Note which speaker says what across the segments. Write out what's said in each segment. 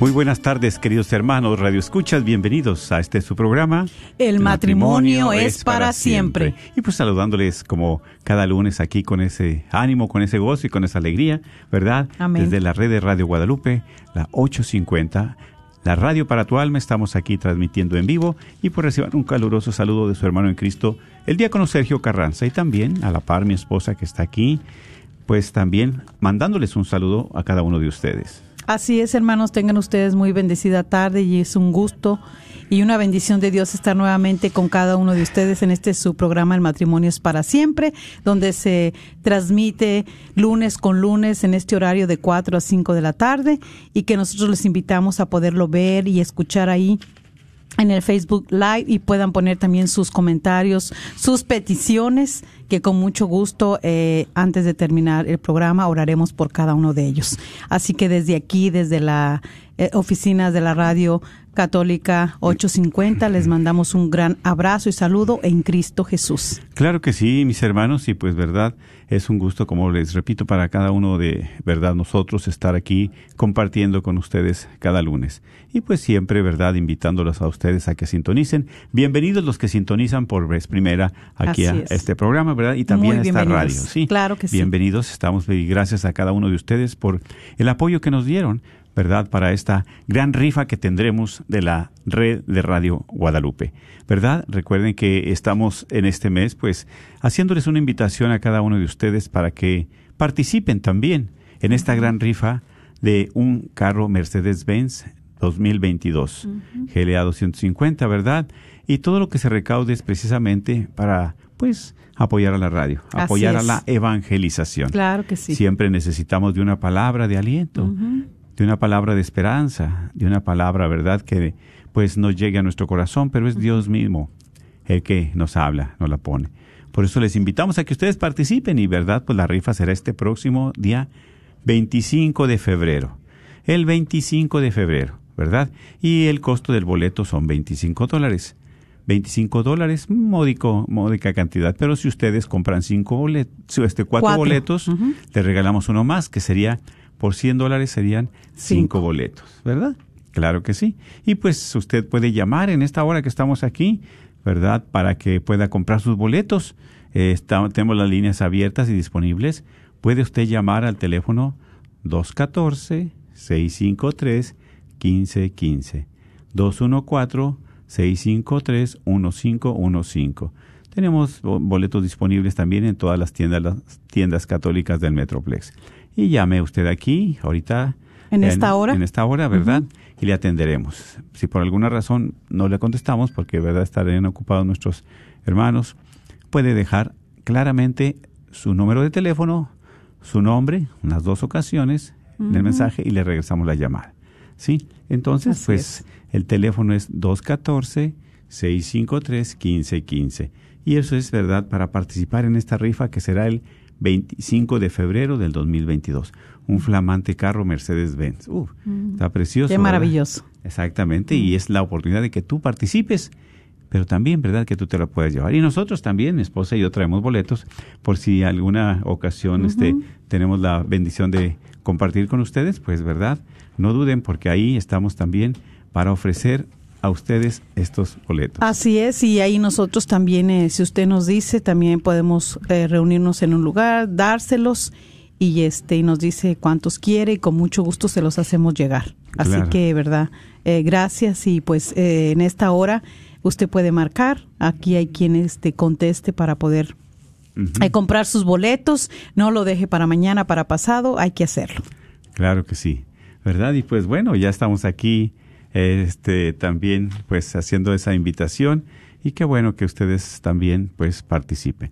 Speaker 1: Muy buenas tardes, queridos hermanos Radio Escuchas. Bienvenidos a este su programa.
Speaker 2: El matrimonio es para siempre.
Speaker 1: Y pues saludándoles como cada lunes aquí con ese ánimo, con ese gozo y con esa alegría, ¿verdad?
Speaker 2: Amén.
Speaker 1: Desde la red de Radio Guadalupe, la 850. La radio para tu alma, estamos aquí transmitiendo en vivo y por reciban un caluroso saludo de su hermano en Cristo, el diácono Sergio Carranza, y también a la par mi esposa que está aquí, pues también mandándoles un saludo a cada uno de ustedes.
Speaker 2: Así es, hermanos, tengan ustedes muy bendecida tarde y es un gusto y una bendición de Dios estar nuevamente con cada uno de ustedes en este su programa El matrimonio es para siempre, donde se transmite lunes con lunes en este horario de 4 a 5 de la tarde y que nosotros les invitamos a poderlo ver y escuchar ahí en el Facebook Live y puedan poner también sus comentarios, sus peticiones, que con mucho gusto, eh, antes de terminar el programa, oraremos por cada uno de ellos. Así que desde aquí, desde la eh, oficina de la radio católica 850, les mandamos un gran abrazo y saludo en Cristo Jesús.
Speaker 1: Claro que sí, mis hermanos, y pues verdad, es un gusto, como les repito, para cada uno de verdad nosotros estar aquí compartiendo con ustedes cada lunes. Y pues siempre, verdad, invitándolos a ustedes a que sintonicen. Bienvenidos los que sintonizan por vez primera aquí
Speaker 2: Así
Speaker 1: a
Speaker 2: es.
Speaker 1: este programa, ¿verdad? Y también a esta radio,
Speaker 2: bienvenidos.
Speaker 1: sí.
Speaker 2: Claro que sí.
Speaker 1: Bienvenidos, estamos y gracias a cada uno de ustedes por el apoyo que nos dieron. ¿verdad? Para esta gran rifa que tendremos de la red de Radio Guadalupe, ¿verdad? Recuerden que estamos en este mes, pues, haciéndoles una invitación a cada uno de ustedes para que participen también en esta gran rifa de un carro Mercedes-Benz 2022, GLA 250, ¿verdad? Y todo lo que se recaude es precisamente para, pues, apoyar a la radio, apoyar a la evangelización.
Speaker 2: Claro que sí.
Speaker 1: Siempre necesitamos de una palabra de aliento, de una palabra de esperanza, de una palabra, ¿verdad?, que pues nos llegue a nuestro corazón, pero es Dios mismo el que nos habla, nos la pone. Por eso les invitamos a que ustedes participen y, ¿verdad?, pues la rifa será este próximo día 25 de febrero. El 25 de febrero, ¿verdad? Y el costo del boleto son 25 dólares. 25 dólares, módico, módica cantidad. Pero si ustedes compran cinco boletos, este, cuatro,
Speaker 2: Cuatro.
Speaker 1: boletos,
Speaker 2: Ujú.
Speaker 1: les regalamos uno más, que sería, por 100 dólares serían cinco
Speaker 2: Cinco.
Speaker 1: boletos, ¿verdad? Claro que sí. Y pues usted puede llamar en esta hora que estamos aquí, ¿verdad? Para que pueda comprar sus boletos. Eh, está- tenemos las líneas abiertas y disponibles. Puede usted llamar al teléfono 214-653-1515. 214-653-1515. Tenemos bo- boletos disponibles también en todas las tiendas, las tiendas católicas del Metroplex. Y llame usted aquí, ahorita.
Speaker 2: ¿En esta hora?
Speaker 1: En esta hora, ¿verdad? Y le atenderemos. Si por alguna razón no le contestamos, porque ¿verdad? estarán ocupados nuestros hermanos, puede dejar claramente su número de teléfono, su nombre, unas dos ocasiones en el mensaje y le regresamos la llamada. ¿Sí? Entonces,
Speaker 2: Así
Speaker 1: pues el teléfono es 214-653-1515. Y eso es verdad para participar en esta rifa que será el 25 de febrero del 2022. Un flamante carro Mercedes-Benz. Está precioso.
Speaker 2: Qué
Speaker 1: ¿verdad?
Speaker 2: maravilloso.
Speaker 1: Exactamente, y es la oportunidad de que tú participes pero también, ¿verdad?, que tú te lo puedes llevar. Y nosotros también, mi esposa y yo traemos boletos por si alguna ocasión este, tenemos la bendición de compartir con ustedes, pues, ¿verdad? No duden porque ahí estamos también para ofrecer a ustedes estos boletos.
Speaker 2: Así es, y ahí nosotros también, eh, si usted nos dice, también podemos eh, reunirnos en un lugar, dárselos y este y nos dice cuántos quiere y con mucho gusto se los hacemos llegar. Así
Speaker 1: Claro.
Speaker 2: que, verdad, eh, gracias y pues eh, en esta hora usted puede marcar. Aquí hay quien este conteste para poder eh, comprar sus boletos. No lo deje para mañana, para pasado. Hay que hacerlo.
Speaker 1: Claro que sí, ¿verdad? Y pues bueno, ya estamos aquí este también pues haciendo esa invitación y qué bueno que ustedes también pues participen.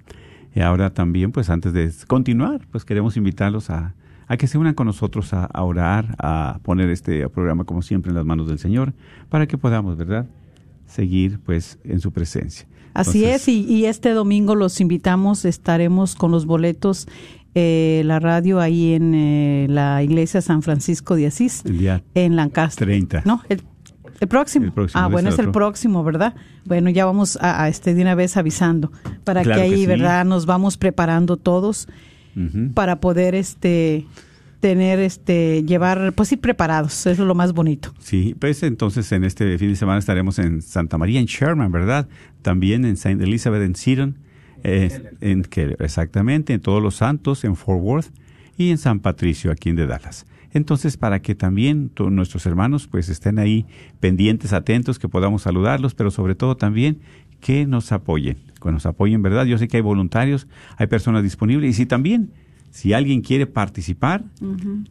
Speaker 1: Y ahora también pues antes de continuar, pues queremos invitarlos a, a que se unan con nosotros a, a orar, a poner este programa como siempre en las manos del Señor para que podamos, ¿verdad? Seguir pues en su presencia.
Speaker 2: Así
Speaker 1: Entonces,
Speaker 2: es, y, y este domingo los invitamos, estaremos con los boletos, eh, la radio ahí en eh, la iglesia San Francisco de Asís,
Speaker 1: El día
Speaker 2: en Lancaster.
Speaker 1: 30.
Speaker 2: No, el, el próximo.
Speaker 1: El próximo,
Speaker 2: Ah, bueno, es el próximo, ¿verdad? Bueno, ya vamos a, a este de una vez avisando para
Speaker 1: Claro
Speaker 2: que
Speaker 1: que
Speaker 2: ahí,
Speaker 1: sí.
Speaker 2: ¿verdad? Nos vamos preparando todos para poder este tener este llevar pues ir preparados, eso es lo más bonito.
Speaker 1: Sí, pues entonces en este fin de semana estaremos en Santa María, en Sherman, ¿verdad? También en Saint Elizabeth, en Seaton, eh, en que exactamente, en Todos los Santos, en Fort Worth y en San Patricio, aquí en de Dallas. Entonces, para que también nuestros hermanos pues estén ahí pendientes, atentos, que podamos saludarlos, pero sobre todo también que nos apoyen, que nos apoyen, ¿verdad? Yo sé que hay voluntarios, hay personas disponibles y si también, si alguien quiere participar,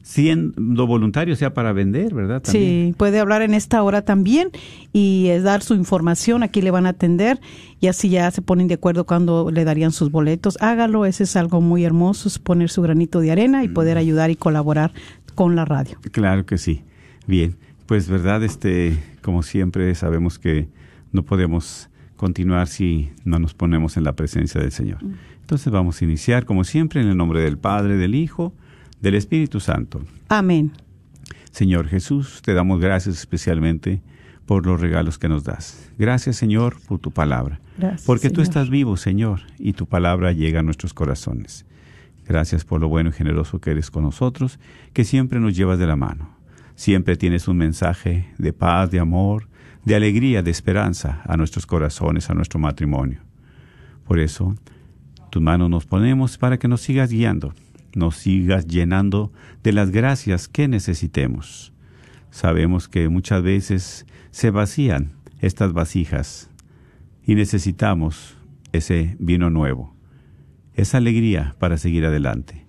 Speaker 1: siendo voluntario, sea para vender, ¿verdad? También.
Speaker 2: Sí, puede hablar en esta hora también y es dar su información, aquí le van a atender y así ya se ponen de acuerdo cuando le darían sus boletos. Hágalo, ese es algo muy hermoso, es poner su granito de arena y
Speaker 1: Mm.
Speaker 2: poder ayudar y colaborar con la radio.
Speaker 1: Claro que sí. Bien, pues verdad, este, como siempre sabemos que no podemos continuar si no nos ponemos en la presencia del Señor. Entonces vamos a iniciar, como siempre, en el nombre del Padre, del Hijo, del Espíritu Santo.
Speaker 2: Amén.
Speaker 1: Señor Jesús, te damos gracias especialmente por los regalos que nos das. Gracias, Señor, por tu palabra.
Speaker 2: Gracias,
Speaker 1: Porque tú
Speaker 2: Señor.
Speaker 1: estás vivo, Señor, y tu palabra llega a nuestros corazones. Gracias por lo bueno y generoso que eres con nosotros, que siempre nos llevas de la mano. Siempre tienes un mensaje de paz, de amor, de alegría, de esperanza a nuestros corazones, a nuestro matrimonio. Por eso, tus manos nos ponemos para que nos sigas guiando, nos sigas llenando de las gracias que necesitemos. Sabemos que muchas veces se vacían estas vasijas y necesitamos ese vino nuevo, esa alegría para seguir adelante.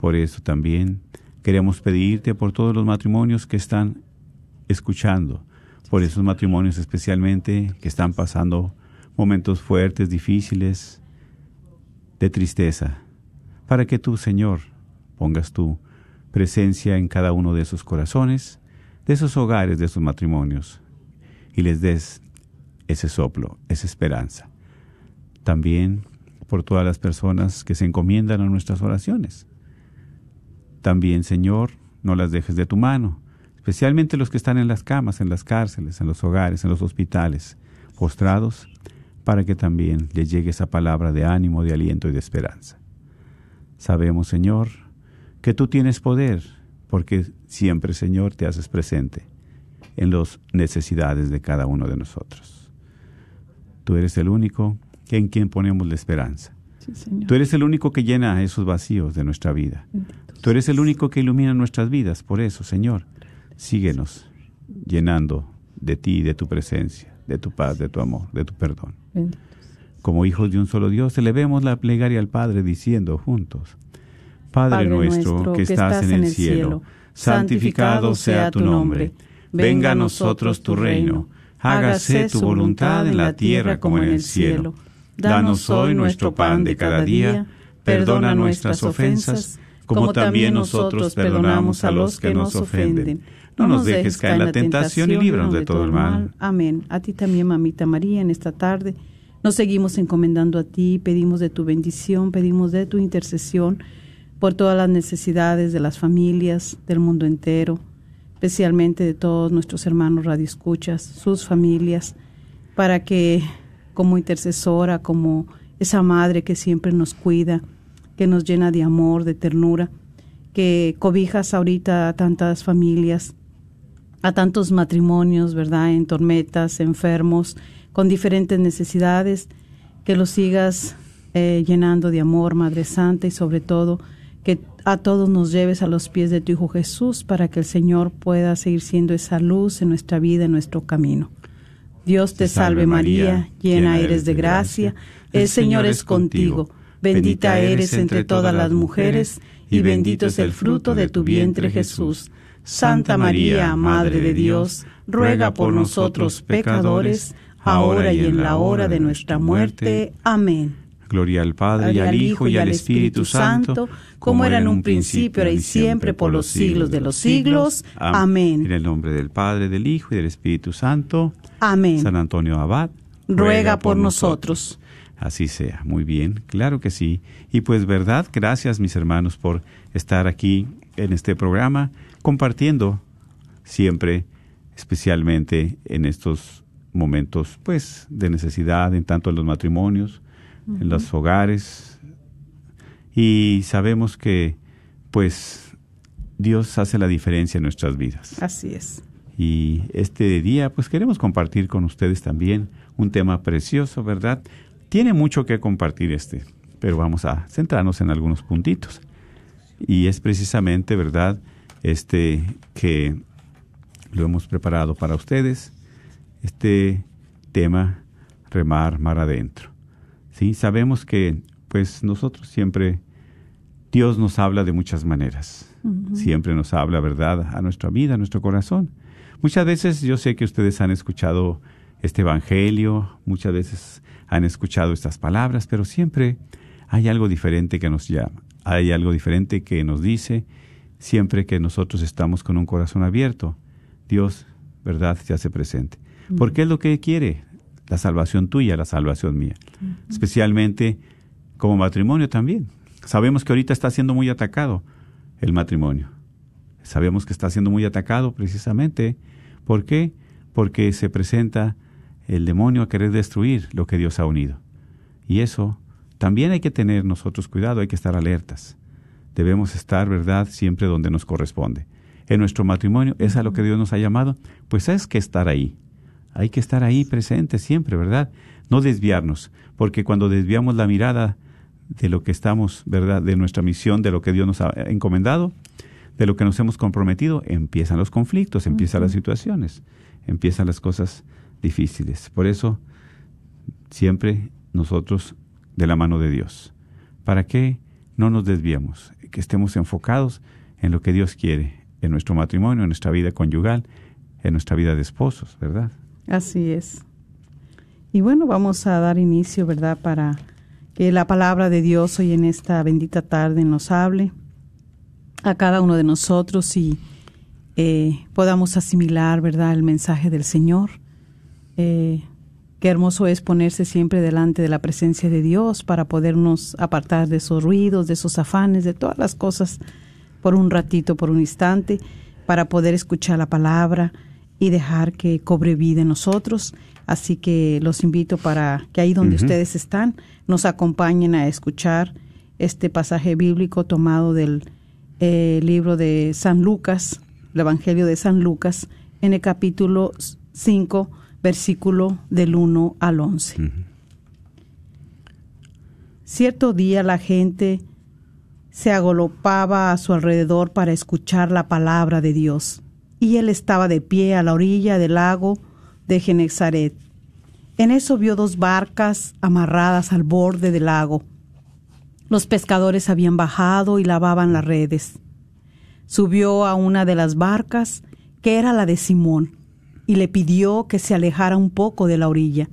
Speaker 1: Por eso también queremos pedirte por todos los matrimonios que están escuchando, por esos matrimonios especialmente que están pasando momentos fuertes, difíciles, de tristeza, para que tú, Señor, pongas tu presencia en cada uno de esos corazones, de esos hogares, de esos matrimonios, y les des ese soplo, esa esperanza. También por todas las personas que se encomiendan a nuestras oraciones. También, Señor, no las dejes de tu mano, especialmente los que están en las camas, en las cárceles, en los hogares, en los hospitales, postrados, para que también les llegue esa palabra de ánimo, de aliento y de esperanza. Sabemos, Señor, que tú tienes poder, porque siempre, Señor, te haces presente en las necesidades de cada uno de nosotros. Tú eres el único en quien ponemos la esperanza.
Speaker 2: Sí, Señor.
Speaker 1: Tú eres el único que llena esos vacíos de nuestra vida. Tú eres el único que ilumina nuestras vidas. Por eso, Señor, síguenos llenando de ti, de tu presencia, de tu paz, de tu amor, de tu perdón.
Speaker 2: Bendito.
Speaker 1: Como hijos de un solo Dios, elevemos la plegaria al Padre diciendo juntos, Padre, nuestro que estás en el cielo, santificado sea tu nombre. Venga a nosotros tu reino. Hágase tu voluntad en la tierra como en el cielo. Danos hoy nuestro pan de cada día. Perdona nuestras ofensas, como también nosotros perdonamos a los que nos ofenden. No nos dejes caer en la tentación y líbranos de todo el mal.
Speaker 2: Amén. A ti también, mamita María, en esta tarde. Nos seguimos encomendando a ti, pedimos de tu bendición, pedimos de tu intercesión por todas las necesidades de las familias del mundo entero, especialmente de todos nuestros hermanos radioescuchas, sus familias, para que como intercesora, como esa madre que siempre nos cuida, que nos llena de amor, de ternura, que cobijas ahorita a tantas familias, a tantos matrimonios, ¿verdad? En tormentas, enfermos, con diferentes necesidades, que los sigas eh, llenando de amor, Madre Santa, y sobre todo que a todos nos lleves a los pies de tu Hijo Jesús para que el Señor pueda seguir siendo esa luz en nuestra vida, en nuestro camino. Dios te salve María, llena eres de gracia, el Señor es contigo, bendita eres entre todas las mujeres, y bendito es el fruto de tu vientre Jesús. Santa María, Madre de Dios, ruega por nosotros pecadores, ahora y en la hora de nuestra muerte. Amén.
Speaker 1: Gloria al Padre, y al Hijo, y al Espíritu Santo, como era en un principio, ahora y siempre, por los siglos de los siglos. Amén. En el nombre del Padre, del Hijo y del Espíritu Santo.
Speaker 2: Amén.
Speaker 1: San Antonio Abad.
Speaker 2: Ruega por nosotros.
Speaker 1: Así sea. Muy bien, claro que sí. Y pues verdad, gracias mis hermanos por estar aquí en este programa, compartiendo siempre, especialmente en estos momentos pues de necesidad, en tanto en los matrimonios, en los hogares. Y sabemos que pues Dios hace la diferencia en nuestras vidas.
Speaker 2: Así es.
Speaker 1: Y este día pues queremos compartir con ustedes también un tema precioso, ¿verdad? Tiene mucho que compartir este, pero vamos a centrarnos en algunos puntitos. Y es precisamente, ¿verdad? Este que lo hemos preparado para ustedes, este tema remar mar adentro. Sí, sabemos que pues nosotros siempre Dios nos habla de muchas maneras. Siempre nos habla, ¿verdad?, a nuestra vida, a nuestro corazón. Muchas veces yo sé que ustedes han escuchado este evangelio, muchas veces han escuchado estas palabras, pero siempre hay algo diferente que nos llama, hay algo diferente que nos dice, siempre que nosotros estamos con un corazón abierto, Dios, ¿verdad?, se hace presente. Porque es lo que quiere, la salvación tuya, la salvación mía. Especialmente como matrimonio también. Sabemos que ahorita está siendo muy atacado el matrimonio. Sabemos que está siendo muy atacado precisamente. ¿Por qué? Porque se presenta el demonio a querer destruir lo que Dios ha unido. Y eso también hay que tener nosotros cuidado, hay que estar alertas. Debemos estar, ¿verdad?, siempre donde nos corresponde. En nuestro matrimonio, ¿es a lo que Dios nos ha llamado? Pues es que estar ahí. Hay que estar ahí presente siempre, ¿verdad? No desviarnos, porque cuando desviamos la mirada de lo que estamos, ¿verdad? De nuestra misión, de lo que Dios nos ha encomendado, de lo que nos hemos comprometido, empiezan los conflictos, empiezan las situaciones, empiezan las cosas difíciles. Por eso, siempre nosotros de la mano de Dios. ¿Para qué no nos desviemos? Que estemos enfocados en lo que Dios quiere, en nuestro matrimonio, en nuestra vida conyugal, en nuestra vida de esposos, ¿verdad?
Speaker 2: Así es. Y bueno, vamos a dar inicio, ¿verdad? Para que la palabra de Dios hoy en esta bendita tarde nos hable a cada uno de nosotros y eh, podamos asimilar, ¿verdad?, el mensaje del Señor. Eh, qué hermoso es ponerse siempre delante de la presencia de Dios para podernos apartar de esos ruidos, de esos afanes, de todas las cosas por un ratito, por un instante, para poder escuchar la palabra, y dejar que cobre vida en nosotros. Así que los invito para que ahí donde ustedes están nos acompañen a escuchar este pasaje bíblico tomado del eh, libro de San Lucas, el Evangelio de San Lucas, en el capítulo 5, versículo del 1 al 11. Cierto día la gente se agolopaba a su alrededor para escuchar la palabra de Dios y él estaba de pie a la orilla del lago de Genezaret. En eso vio dos barcas amarradas al borde del lago. Los pescadores habían bajado y lavaban las redes. Subió a una de las barcas, que era la de Simón, y le pidió que se alejara un poco de la orilla.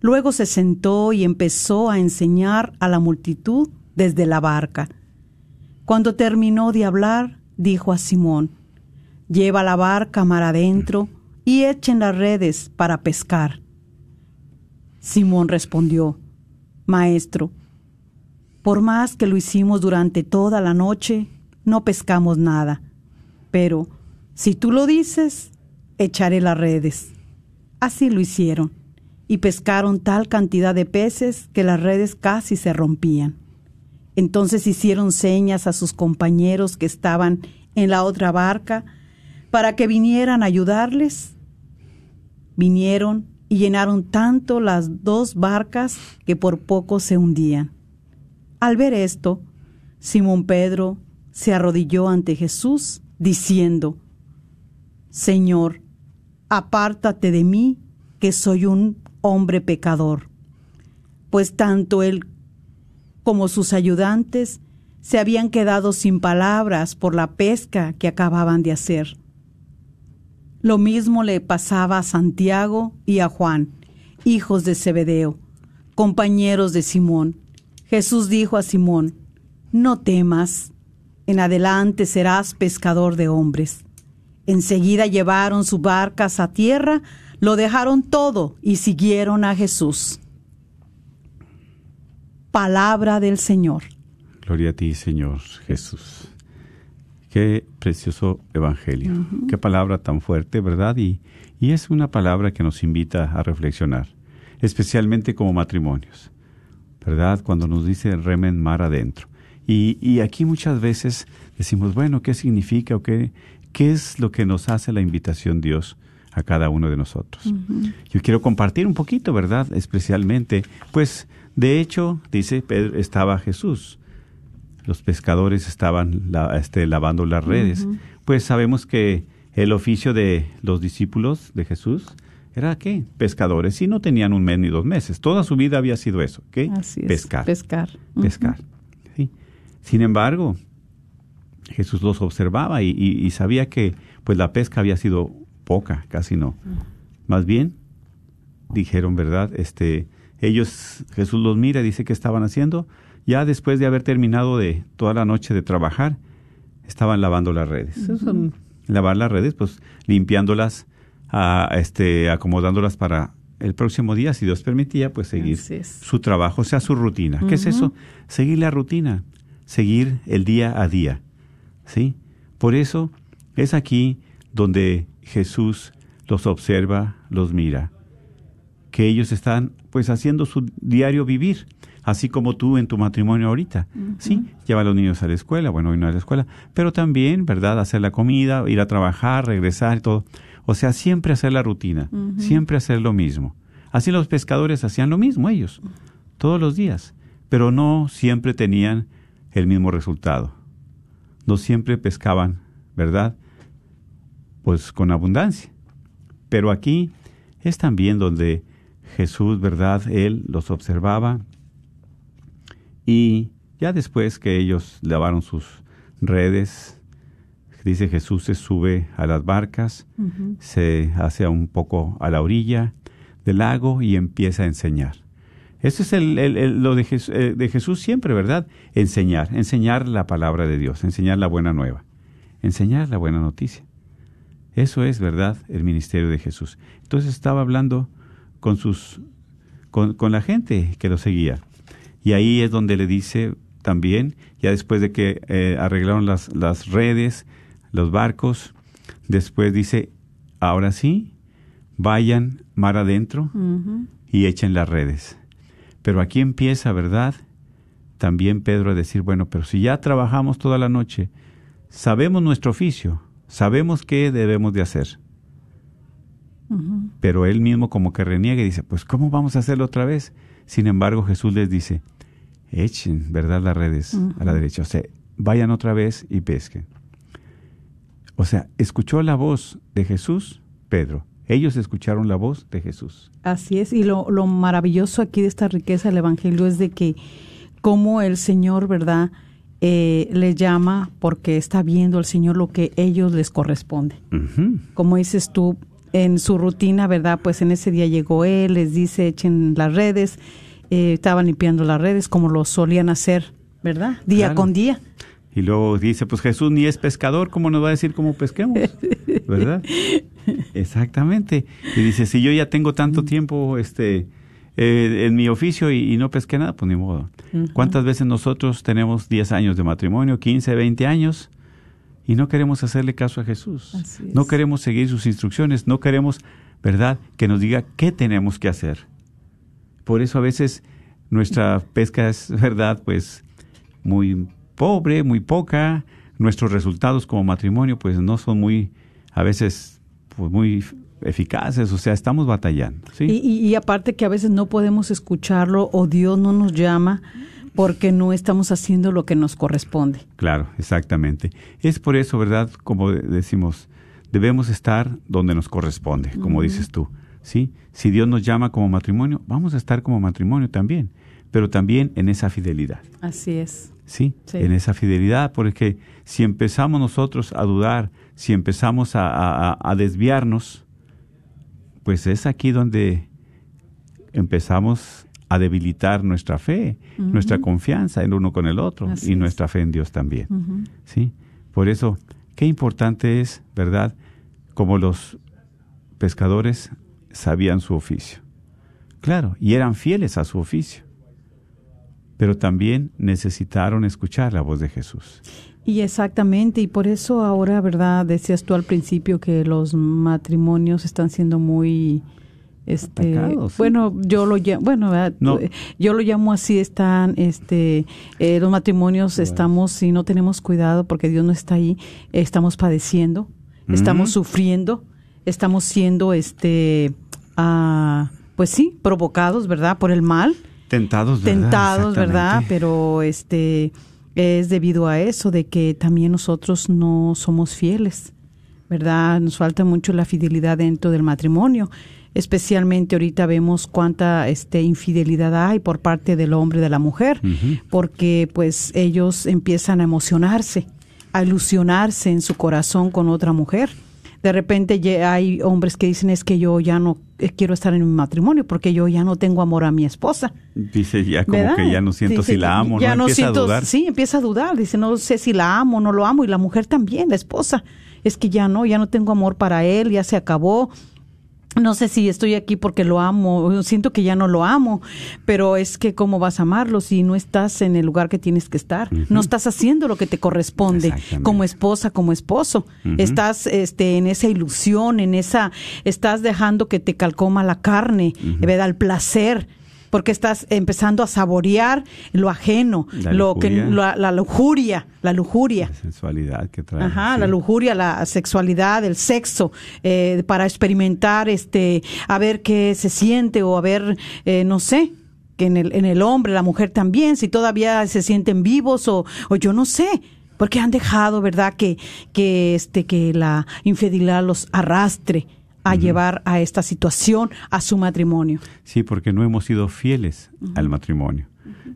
Speaker 2: Luego se sentó y empezó a enseñar a la multitud desde la barca. Cuando terminó de hablar, dijo a Simón, Lleva la barca mar adentro y echen las redes para pescar. Simón respondió, Maestro, por más que lo hicimos durante toda la noche, no pescamos nada. Pero, si tú lo dices, echaré las redes. Así lo hicieron. y pescaron tal cantidad de peces que las redes casi se rompían. Entonces hicieron señas a sus compañeros que estaban en la otra barca para que vinieran a ayudarles. Vinieron y llenaron tanto las dos barcas que por poco se hundían. Al ver esto, Simón Pedro se arrodilló ante Jesús, diciendo, Señor, apártate de mí, que soy un hombre pecador. Pues tanto él como sus ayudantes se habían quedado sin palabras por la pesca que acababan de hacer. Lo mismo le pasaba a Santiago y a Juan, hijos de Zebedeo, compañeros de Simón. Jesús dijo a Simón, No temas, en adelante serás pescador de hombres. Enseguida llevaron sus barcas a tierra, lo dejaron todo y siguieron a Jesús. Palabra del Señor.
Speaker 1: Gloria a ti, Señor Jesús. Qué precioso evangelio. Qué palabra tan fuerte, ¿verdad? Y, y es una palabra que nos invita a reflexionar, especialmente como matrimonios, ¿verdad? Cuando nos dice remen mar adentro. Y, y aquí muchas veces decimos, bueno, ¿qué significa o qué, qué es lo que nos hace la invitación Dios a cada uno de nosotros? Yo quiero compartir un poquito, ¿verdad? Especialmente, pues, de hecho, dice Pedro, estaba Jesús los pescadores estaban este, lavando las redes. Pues sabemos que el oficio de los discípulos de Jesús era qué? Pescadores. Y no tenían un mes ni dos meses. Toda su vida había sido eso. ¿Qué? Pescar.
Speaker 2: Pescar.
Speaker 1: Pescar. Sin embargo, Jesús los observaba y, sabía que pues la pesca había sido poca, casi no. Más bien, dijeron, ¿verdad? Este, ellos, Jesús los mira y dice que estaban haciendo ya después de haber terminado de toda la noche de trabajar, estaban lavando las redes. lavar las redes, pues limpiándolas, a, este, acomodándolas para el próximo día, si Dios permitía, pues seguir su trabajo, o sea, su rutina. ¿Qué es eso? Seguir la rutina, seguir el día a día. ¿Sí? Por eso es aquí donde Jesús los observa, los mira, que ellos están pues haciendo su diario vivir así como tú en tu matrimonio ahorita. Sí, lleva a los niños a la escuela, bueno, hoy no a la escuela, pero también, ¿verdad? Hacer la comida, ir a trabajar, regresar y todo. O sea, siempre hacer la rutina, siempre hacer lo mismo. Así los pescadores hacían lo mismo ellos, todos los días, pero no siempre tenían el mismo resultado. No siempre pescaban, ¿verdad? Pues con abundancia. Pero aquí es también donde Jesús, ¿verdad? Él los observaba y ya después que ellos lavaron sus redes, dice Jesús se sube a las barcas, se hace un poco a la orilla del lago y empieza a enseñar. Eso es el, lo de, eh, de, Jesús siempre, ¿verdad? Enseñar, enseñar la palabra de Dios, enseñar la buena nueva, enseñar la buena noticia. Eso es, ¿verdad?, el ministerio de Jesús. Entonces estaba hablando con sus, con, con la gente que lo seguía. Y ahí es donde le dice también, ya después de que eh, arreglaron las, las redes, los barcos, después dice, ahora sí, vayan mar adentro y echen las redes. Pero aquí empieza, ¿verdad? También Pedro a decir, bueno, pero si ya trabajamos toda la noche, sabemos nuestro oficio, sabemos qué debemos de hacer. Pero él mismo como que reniega y dice, pues ¿cómo vamos a hacerlo otra vez? Sin embargo, Jesús les dice, echen, ¿verdad?, las redes a la derecha. O sea, vayan otra vez y pesquen. O sea, escuchó la voz de Jesús, Pedro. Ellos escucharon la voz de Jesús.
Speaker 2: Así es, y lo, maravilloso aquí de esta riqueza del Evangelio es de que como el Señor, ¿verdad?, eh, le llama porque está viendo el Señor lo que ellos les corresponde. Como dices tú, en su rutina, ¿verdad? Pues en ese día llegó él, les dice echen las redes, eh, estaban limpiando las redes como lo solían hacer, ¿verdad? Día con día.
Speaker 1: Y luego dice, pues Jesús ni es pescador, ¿cómo nos va a decir cómo pesquemos? ¿Verdad? Exactamente. Y dice, si yo ya tengo tanto tiempo este, eh, en mi oficio y, no pesqué nada, pues ni modo. ¿Cuántas veces nosotros tenemos 10 años de matrimonio, 15, 20 años? y no queremos hacerle caso a Jesús. No queremos seguir sus instrucciones, no queremos, ¿verdad?, que nos diga qué tenemos que hacer. por eso a veces nuestra pesca es, verdad, pues muy pobre, muy poca. Nuestros resultados como matrimonio, pues no son muy, a veces, pues muy eficaces, o sea, estamos batallando. ¿sí?
Speaker 2: Y, y, aparte que a veces no podemos escucharlo o Dios no nos llama porque no estamos haciendo lo que nos corresponde.
Speaker 1: Claro, exactamente. Es por eso, ¿verdad? Como decimos, debemos estar donde nos corresponde, como dices tú. ¿sí? Si Dios nos llama como matrimonio, vamos a estar como matrimonio también, pero también en esa fidelidad.
Speaker 2: Así es.
Speaker 1: ¿Sí? En esa fidelidad, porque si empezamos nosotros a dudar, si empezamos a, a desviarnos, pues es aquí donde empezamos a debilitar nuestra fe, nuestra confianza el uno con el otro y nuestra fe en Dios también. ¿Sí? Por eso, qué importante es, ¿verdad? Como los pescadores sabían su oficio. Claro, y eran fieles a su oficio. Pero también necesitaron escuchar la voz de Jesús.
Speaker 2: Y exactamente, y por eso ahora, ¿verdad? Decías tú al principio que los matrimonios están siendo muy este bueno yo lo llamo bueno yo lo llamo así están este eh, los matrimonios estamos si no tenemos cuidado porque Dios no está ahí estamos padeciendo estamos sufriendo estamos siendo este ah, pues sí provocados verdad por el mal
Speaker 1: tentados ¿verdad?
Speaker 2: tentados verdad pero este es debido a eso de que también nosotros no somos fieles verdad nos falta mucho la fidelidad dentro del matrimonio. Especialmente ahorita vemos cuánta este infidelidad hay por parte del hombre y de la mujer, porque pues ellos empiezan a emocionarse, a ilusionarse en su corazón con otra mujer. De repente hay hombres que dicen es que yo ya no eh, quiero estar en mi matrimonio porque yo ya no tengo amor a mi esposa.
Speaker 1: Dice ya como que ya no siento si la amo, ya ¿no? empieza a dudar.
Speaker 2: Sí, empieza a dudar, dice no sé si la amo, no lo amo y la mujer también, la esposa. Es que ya no, ya no tengo amor para él, ya se acabó, no sé si estoy aquí porque lo amo, siento que ya no lo amo, pero es que cómo vas a amarlo si no estás en el lugar que tienes que estar, no estás haciendo lo que te corresponde como esposa, como esposo, estás este en esa ilusión, en esa estás dejando que te calcoma la carne, ¿verdad? el placer, porque estás empezando a saborear lo ajeno, la lo que la, lujuria, la lujuria,
Speaker 1: la sensualidad que trae.
Speaker 2: Ajá, la lujuria, la sexualidad, el sexo, eh, para experimentar, este, a ver qué se siente o a ver, eh, no sé, que en el, en el hombre, la mujer también, si todavía se sienten vivos o, o yo no sé porque han dejado, ¿verdad? Que, que, este, que la infidelidad los arrastre a llevar a esta situación a su matrimonio.
Speaker 1: Sí, porque no hemos sido fieles al matrimonio.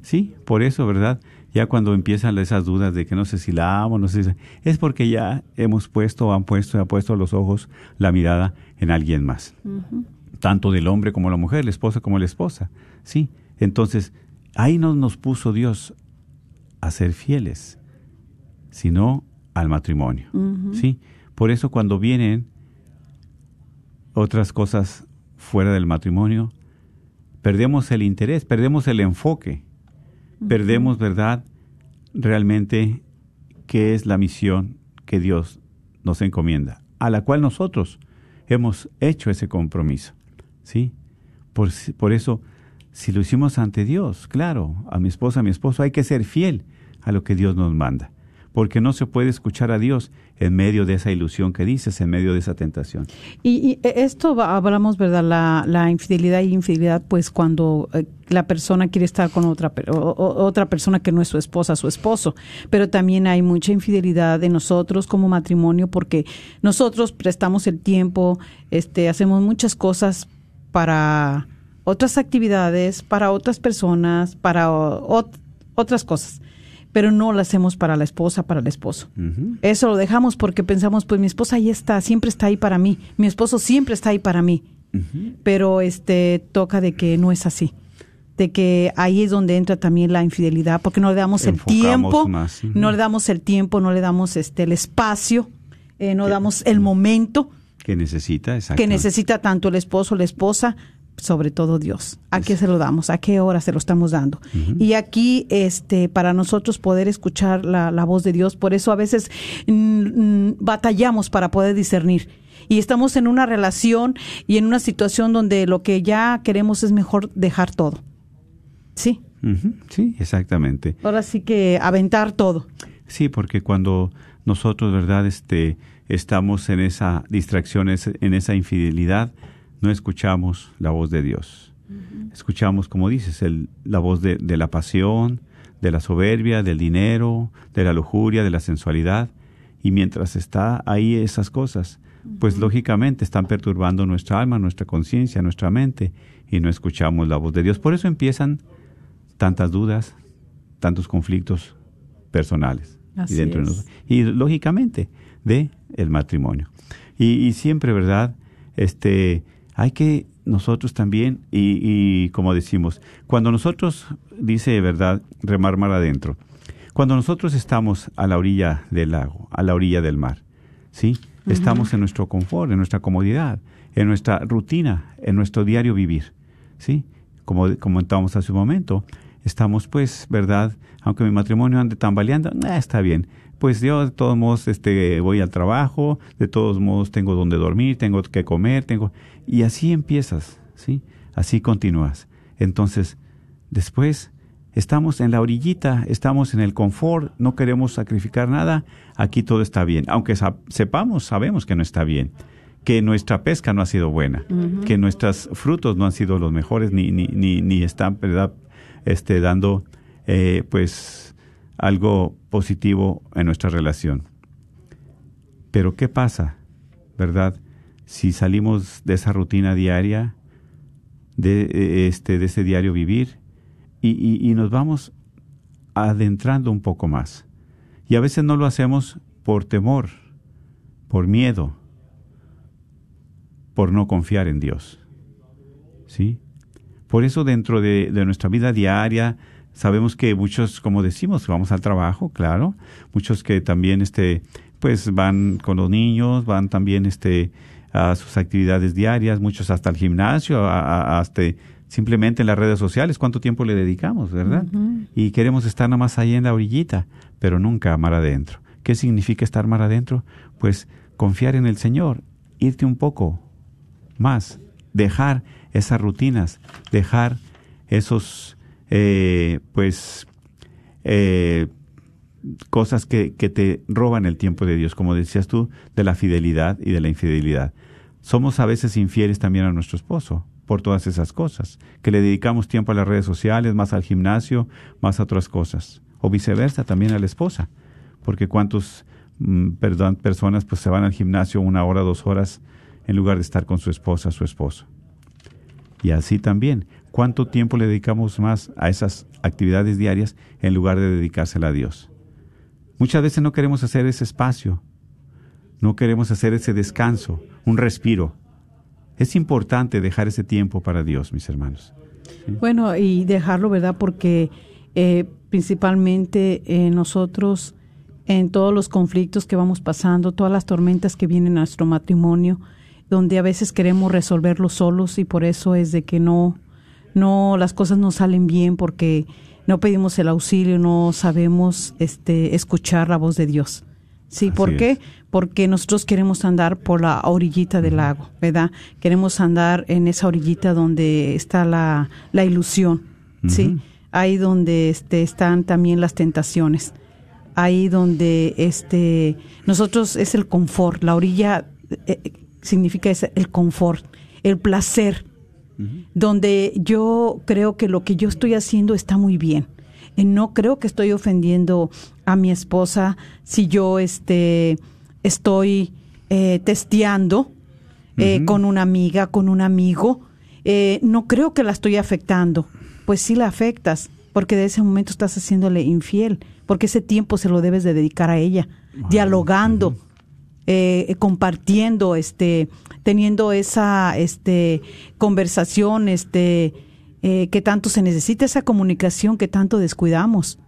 Speaker 1: Sí, por eso, ¿verdad? Ya cuando empiezan esas dudas de que no sé si la amo, no sé si... Es porque ya hemos puesto, han puesto, han puesto los ojos, la mirada en alguien más. Tanto del hombre como la mujer, la esposa como la esposa. Sí, entonces ahí no nos puso Dios a ser fieles, sino al matrimonio. Sí, por eso cuando vienen otras cosas fuera del matrimonio, perdemos el interés, perdemos el enfoque, perdemos, ¿verdad?, realmente qué es la misión que Dios nos encomienda, a la cual nosotros hemos hecho ese compromiso, ¿sí? Por, por eso, si lo hicimos ante Dios, claro, a mi esposa, a mi esposo, hay que ser fiel a lo que Dios nos manda porque no se puede escuchar a Dios en medio de esa ilusión que dices, en medio de esa tentación.
Speaker 2: Y, esto hablamos, ¿verdad? La, infidelidad y infidelidad, pues cuando eh, la persona quiere estar con otra, otra persona que no es su esposa, su esposo. Pero también hay mucha infidelidad de nosotros como matrimonio porque nosotros prestamos el tiempo, este, hacemos muchas cosas para otras actividades, para otras personas, para otras cosas pero no lo hacemos para la esposa, para el esposo. Eso lo dejamos porque pensamos, pues mi esposa ahí está, siempre está ahí para mí, mi esposo siempre está ahí para mí. Pero este toca de que no es así. De que ahí es donde entra también la infidelidad, porque no le damos el tiempo, no le damos el tiempo, no le damos este el espacio, eh, no damos el momento
Speaker 1: que necesita,
Speaker 2: que necesita tanto el esposo, la esposa, sobre todo Dios. ¿A qué se lo damos? ¿A qué hora se lo estamos dando? Y aquí, este, para nosotros poder escuchar la, voz de Dios, por eso a veces mm, mm, batallamos para poder discernir. y estamos en una relación y en una situación donde lo que ya queremos es mejor dejar todo. Sí.
Speaker 1: Sí, exactamente.
Speaker 2: Ahora sí que aventar todo.
Speaker 1: Sí, porque cuando nosotros, ¿verdad? Este, estamos en esa distracción, en esa infidelidad, no escuchamos la voz de Dios. Escuchamos, como dices, el- la voz de, de la pasión, de la soberbia, del dinero, de la lujuria, de la sensualidad. Y mientras está ahí esas cosas, pues lógicamente están perturbando nuestra alma, nuestra conciencia, nuestra mente, y no escuchamos la voz de Dios. Por eso empiezan tantas dudas, tantos conflictos personales
Speaker 2: Así
Speaker 1: y dentro de
Speaker 2: es.
Speaker 1: nosotros. y lógicamente de el matrimonio y, y siempre verdad este hay que nosotros también y, y como decimos cuando nosotros dice verdad remar mar adentro cuando nosotros estamos a la orilla del lago a la orilla del mar sí estamos en nuestro confort en nuestra comodidad en nuestra rutina en nuestro diario vivir sí como comentábamos hace un momento estamos pues verdad aunque mi matrimonio ande tambaleando ah, está bien. Pues yo de todos modos este voy al trabajo de todos modos tengo donde dormir tengo que comer tengo y así empiezas sí así continúas entonces después estamos en la orillita estamos en el confort no queremos sacrificar nada aquí todo está bien aunque sepamos sabemos que no está bien que nuestra pesca no ha sido buena, que nuestros frutos no han sido los mejores, ni, ni, ni, ni están ¿verdad? Este, dando eh, pues algo positivo en nuestra relación. Pero ¿qué pasa, verdad? Si salimos de esa rutina diaria, de, eh, este, de ese diario vivir, y, y, nos vamos adentrando un poco más. Y a veces no lo hacemos por temor, por miedo, por no confiar en Dios. ¿Sí? Por eso dentro de, de nuestra vida diaria sabemos que muchos, como decimos, vamos al trabajo, claro, muchos que también este pues van con los niños, van también este a sus actividades diarias, muchos hasta al gimnasio, a- a- hasta simplemente en las redes sociales, cuánto tiempo le dedicamos, ¿verdad? Y queremos estar nada más ahí en la orillita, pero nunca mar adentro. ¿Qué significa estar mar adentro? Pues confiar en el Señor, irte un poco más, dejar esas rutinas, dejar esos, eh, pues, eh, cosas que, te roban el tiempo de Dios, como decías tú, de la fidelidad y de la infidelidad. Somos a veces infieles también a nuestro esposo por todas esas cosas, que le dedicamos tiempo a las redes sociales, más al gimnasio, más a otras cosas, o viceversa también a la esposa, porque cuántos mm, perdón, personas pues se van al gimnasio una hora, dos horas, en lugar de estar con su esposa, su esposo. Y así también, ¿cuánto tiempo le dedicamos más a esas actividades diarias en lugar de dedicársela a Dios? Muchas veces no queremos hacer ese espacio, no queremos hacer ese descanso, un respiro. Es importante dejar ese tiempo para Dios, mis hermanos.
Speaker 2: Bueno, y dejarlo, ¿verdad? Porque eh, principalmente eh, nosotros, en todos los conflictos que vamos pasando, todas las tormentas que vienen a nuestro matrimonio, donde a veces queremos resolverlo solos y por eso es de que no, no, las cosas no salen bien porque no pedimos el auxilio, no sabemos este, escuchar la voz de Dios. Sí,
Speaker 1: Así
Speaker 2: ¿por qué?
Speaker 1: es.
Speaker 2: Porque nosotros queremos andar por la orillita del lago, ¿verdad? Queremos andar en esa orillita donde está la, la ilusión, ¿sí? Ahí donde este, están también las tentaciones. Ahí donde este nosotros es el confort, la orilla eh, eh, significa es el confort, el placer, donde yo creo que lo que yo estoy haciendo está muy bien. Eh, No creo que estoy ofendiendo a mi esposa si yo este, estoy eh, testeando eh, con una amiga, con un amigo. Eh, no creo que la estoy afectando. Pues sí la afectas, porque de ese momento estás haciéndole infiel, porque ese tiempo se lo debes de dedicar a ella, dialogando, eh, compartiendo, este, teniendo esa este, conversación, este, eh, que tanto se necesita, esa comunicación que tanto descuidamos.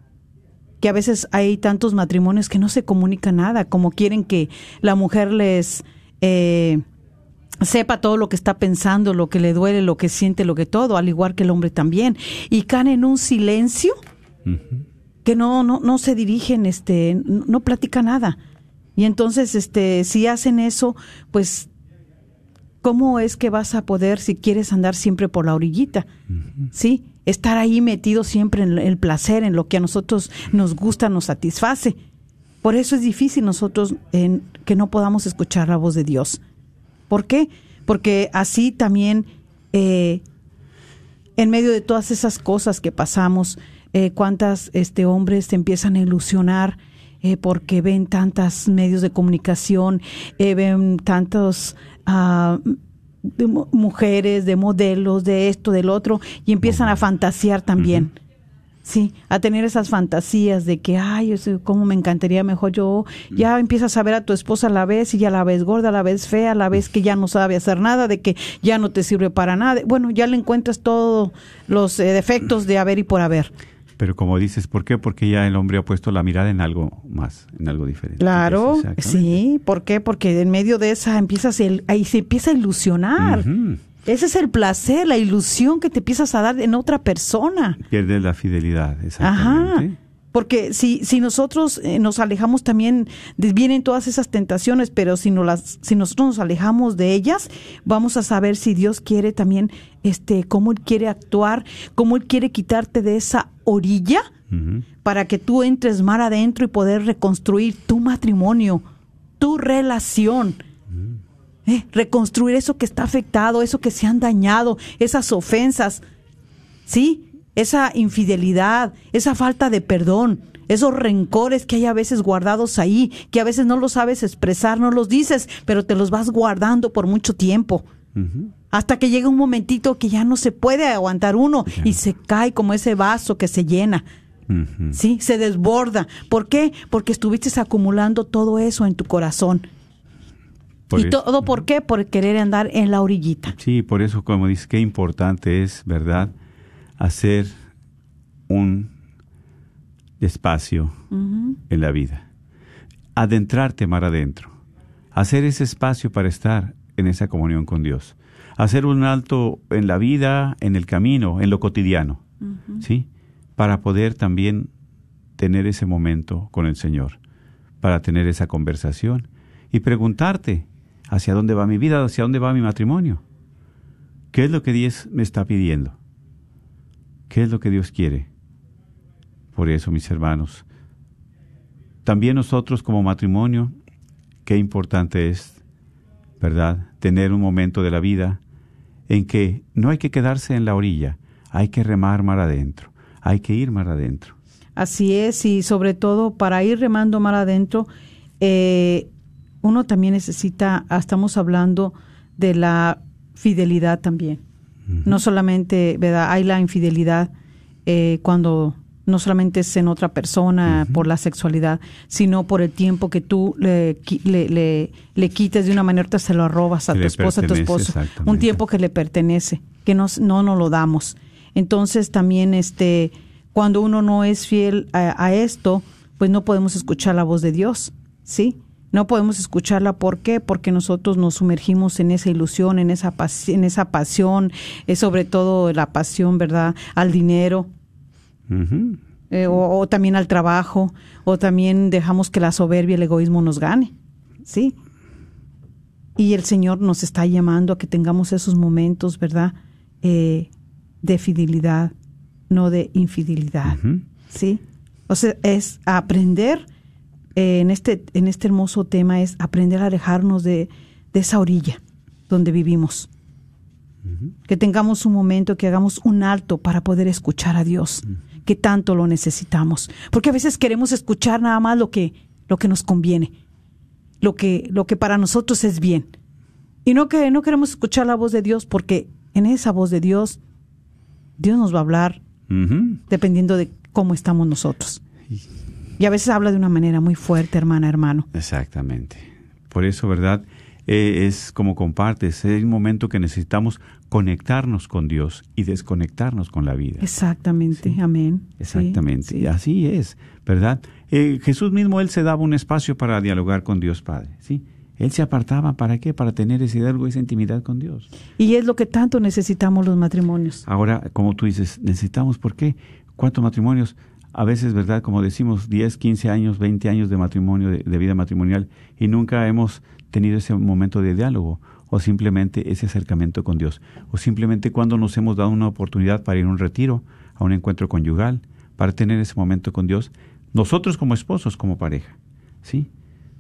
Speaker 2: Que a veces hay tantos matrimonios que no se comunica nada, como quieren que la mujer les eh, sepa todo lo que está pensando, lo que le duele, lo que siente, lo que todo, al igual que el hombre también. Y caen en un silencio que no, no, no se dirigen, este, no, no platican nada. Y entonces, este, si hacen eso, pues ¿cómo es que vas a poder si quieres andar siempre por la orillita? ¿Sí? Estar ahí metido siempre en el placer, en lo que a nosotros nos gusta, nos satisface. Por eso es difícil nosotros en, que no podamos escuchar la voz de Dios. ¿Por qué? Porque así también, eh, en medio de todas esas cosas que pasamos, eh, cuántas este, hombres te empiezan a ilusionar eh, porque ven tantos medios de comunicación, eh, ven tantos ah, de mu- mujeres, de modelos, de esto, del otro, y empiezan a fantasear también. Sí, a tener esas fantasías de que, ay, cómo me encantaría mejor yo. Ya empiezas a ver a tu esposa a la vez y ya la ves gorda, la ves fea, la ves que ya no sabe hacer nada, de que ya no te sirve para nada. Bueno, ya le encuentras todos los eh, defectos de haber y por haber.
Speaker 1: Pero como dices, ¿por qué? Porque ya el hombre ha puesto la mirada en algo más, en algo diferente.
Speaker 2: Claro,
Speaker 1: Exactamente.
Speaker 2: sí. ¿Por qué? Porque en medio de esa empiezas, el, ahí se empieza a ilusionar. Ese es el placer, la ilusión que te empiezas a dar en otra persona.
Speaker 1: Pierdes la fidelidad,
Speaker 2: Ajá. Porque si, si nosotros eh, nos alejamos también, vienen todas esas tentaciones, pero si, no las, si nosotros nos alejamos de ellas, vamos a saber si Dios quiere también, este, cómo Él quiere actuar, cómo Él quiere quitarte de esa orilla para que tú entres mar adentro y poder reconstruir tu matrimonio, tu relación. Eh, reconstruir eso que está afectado, eso que se han dañado, esas ofensas, ¿sí? Esa infidelidad, esa falta de perdón, esos rencores que hay a veces guardados ahí, que a veces no los sabes expresar, no los dices, pero te los vas guardando por mucho tiempo. Hasta que llega un momentito que ya no se puede aguantar uno y se cae como ese vaso que se llena. Sí, se desborda. ¿Por qué? Porque estuviste acumulando todo eso en tu corazón.
Speaker 1: Por
Speaker 2: ¿Y
Speaker 1: eso-
Speaker 2: todo por qué? Por querer andar en la orillita.
Speaker 1: Sí, por eso, como dices, qué importante es, ¿verdad? Hacer un espacio en la vida. Adentrarte mar adentro. Hacer ese espacio para estar en esa comunión con Dios. Hacer un alto en la vida, en el camino, en lo cotidiano. ¿Sí? Para poder también tener ese momento con el Señor. Para tener esa conversación. Y preguntarte, ¿hacia dónde va mi vida? ¿Hacia dónde va mi matrimonio? ¿Qué es lo que Dios me está pidiendo? ¿Qué es lo que Dios quiere? Por eso, mis hermanos, también nosotros como matrimonio, qué importante es, ¿verdad? Tener un momento de la vida en que no hay que quedarse en la orilla, hay que remar mar adentro, hay que ir mar adentro.
Speaker 2: Así es, y sobre todo para ir remando mar adentro, eh, uno también necesita, ah, estamos hablando de la fidelidad también. No solamente, ¿verdad? Hay la infidelidad eh, cuando no solamente es en otra persona por la sexualidad, sino por el tiempo que tú le, le, le, le quites de una manera, ahorita se lo robas a
Speaker 1: Que
Speaker 2: tu esposa, a tu esposo. Un tiempo que le pertenece, que nos, no nos lo damos. Entonces también este cuando uno no es fiel a, a esto, pues no podemos escuchar la voz de Dios, ¿sí? No podemos escucharla, ¿por qué? Porque nosotros nos sumergimos en esa ilusión, en esa, pas- en esa pasión, es sobre todo la pasión, ¿verdad? Al dinero, eh, o, o también al trabajo, o también dejamos que la soberbia, el egoísmo nos gane, ¿sí? Y el Señor nos está llamando a que tengamos esos momentos, ¿verdad? Eh, de fidelidad, no de infidelidad. ¿sí? O sea, es aprender eh, en este en este hermoso tema es aprender a alejarnos de, de esa orilla donde vivimos. Que tengamos un momento, que hagamos un alto para poder escuchar a Dios, que tanto lo necesitamos. Porque a veces queremos escuchar nada más lo que, lo que nos conviene, lo que, lo que para nosotros es bien. Y no que no queremos escuchar la voz de Dios, porque en esa voz de Dios, Dios nos va a hablar dependiendo de cómo estamos nosotros. Y a veces habla de una manera muy fuerte, hermana, hermano.
Speaker 1: Exactamente. Por eso, ¿verdad? Eh, es como compartes, es un momento que necesitamos conectarnos con Dios y desconectarnos con la vida.
Speaker 2: Exactamente, amén.
Speaker 1: Exactamente,
Speaker 2: sí.
Speaker 1: y así es, ¿verdad? Eh, Jesús mismo, Él se daba un espacio para dialogar con Dios Padre, ¿sí? Él se apartaba, ¿para qué? Para tener ese diálogo, esa intimidad con Dios.
Speaker 2: Y es lo que tanto necesitamos los matrimonios.
Speaker 1: Ahora, como tú dices, necesitamos, ¿por qué? ¿Cuántos matrimonios? A veces, ¿verdad? Como decimos, 10, 15 años, 20 años de matrimonio, de, vida matrimonial, y nunca hemos tenido ese momento de diálogo. o simplemente ese acercamiento con Dios, o simplemente cuando nos hemos dado una oportunidad para ir a un retiro, a un encuentro conyugal, para tener ese momento con Dios, nosotros como esposos, como pareja, ¿sí?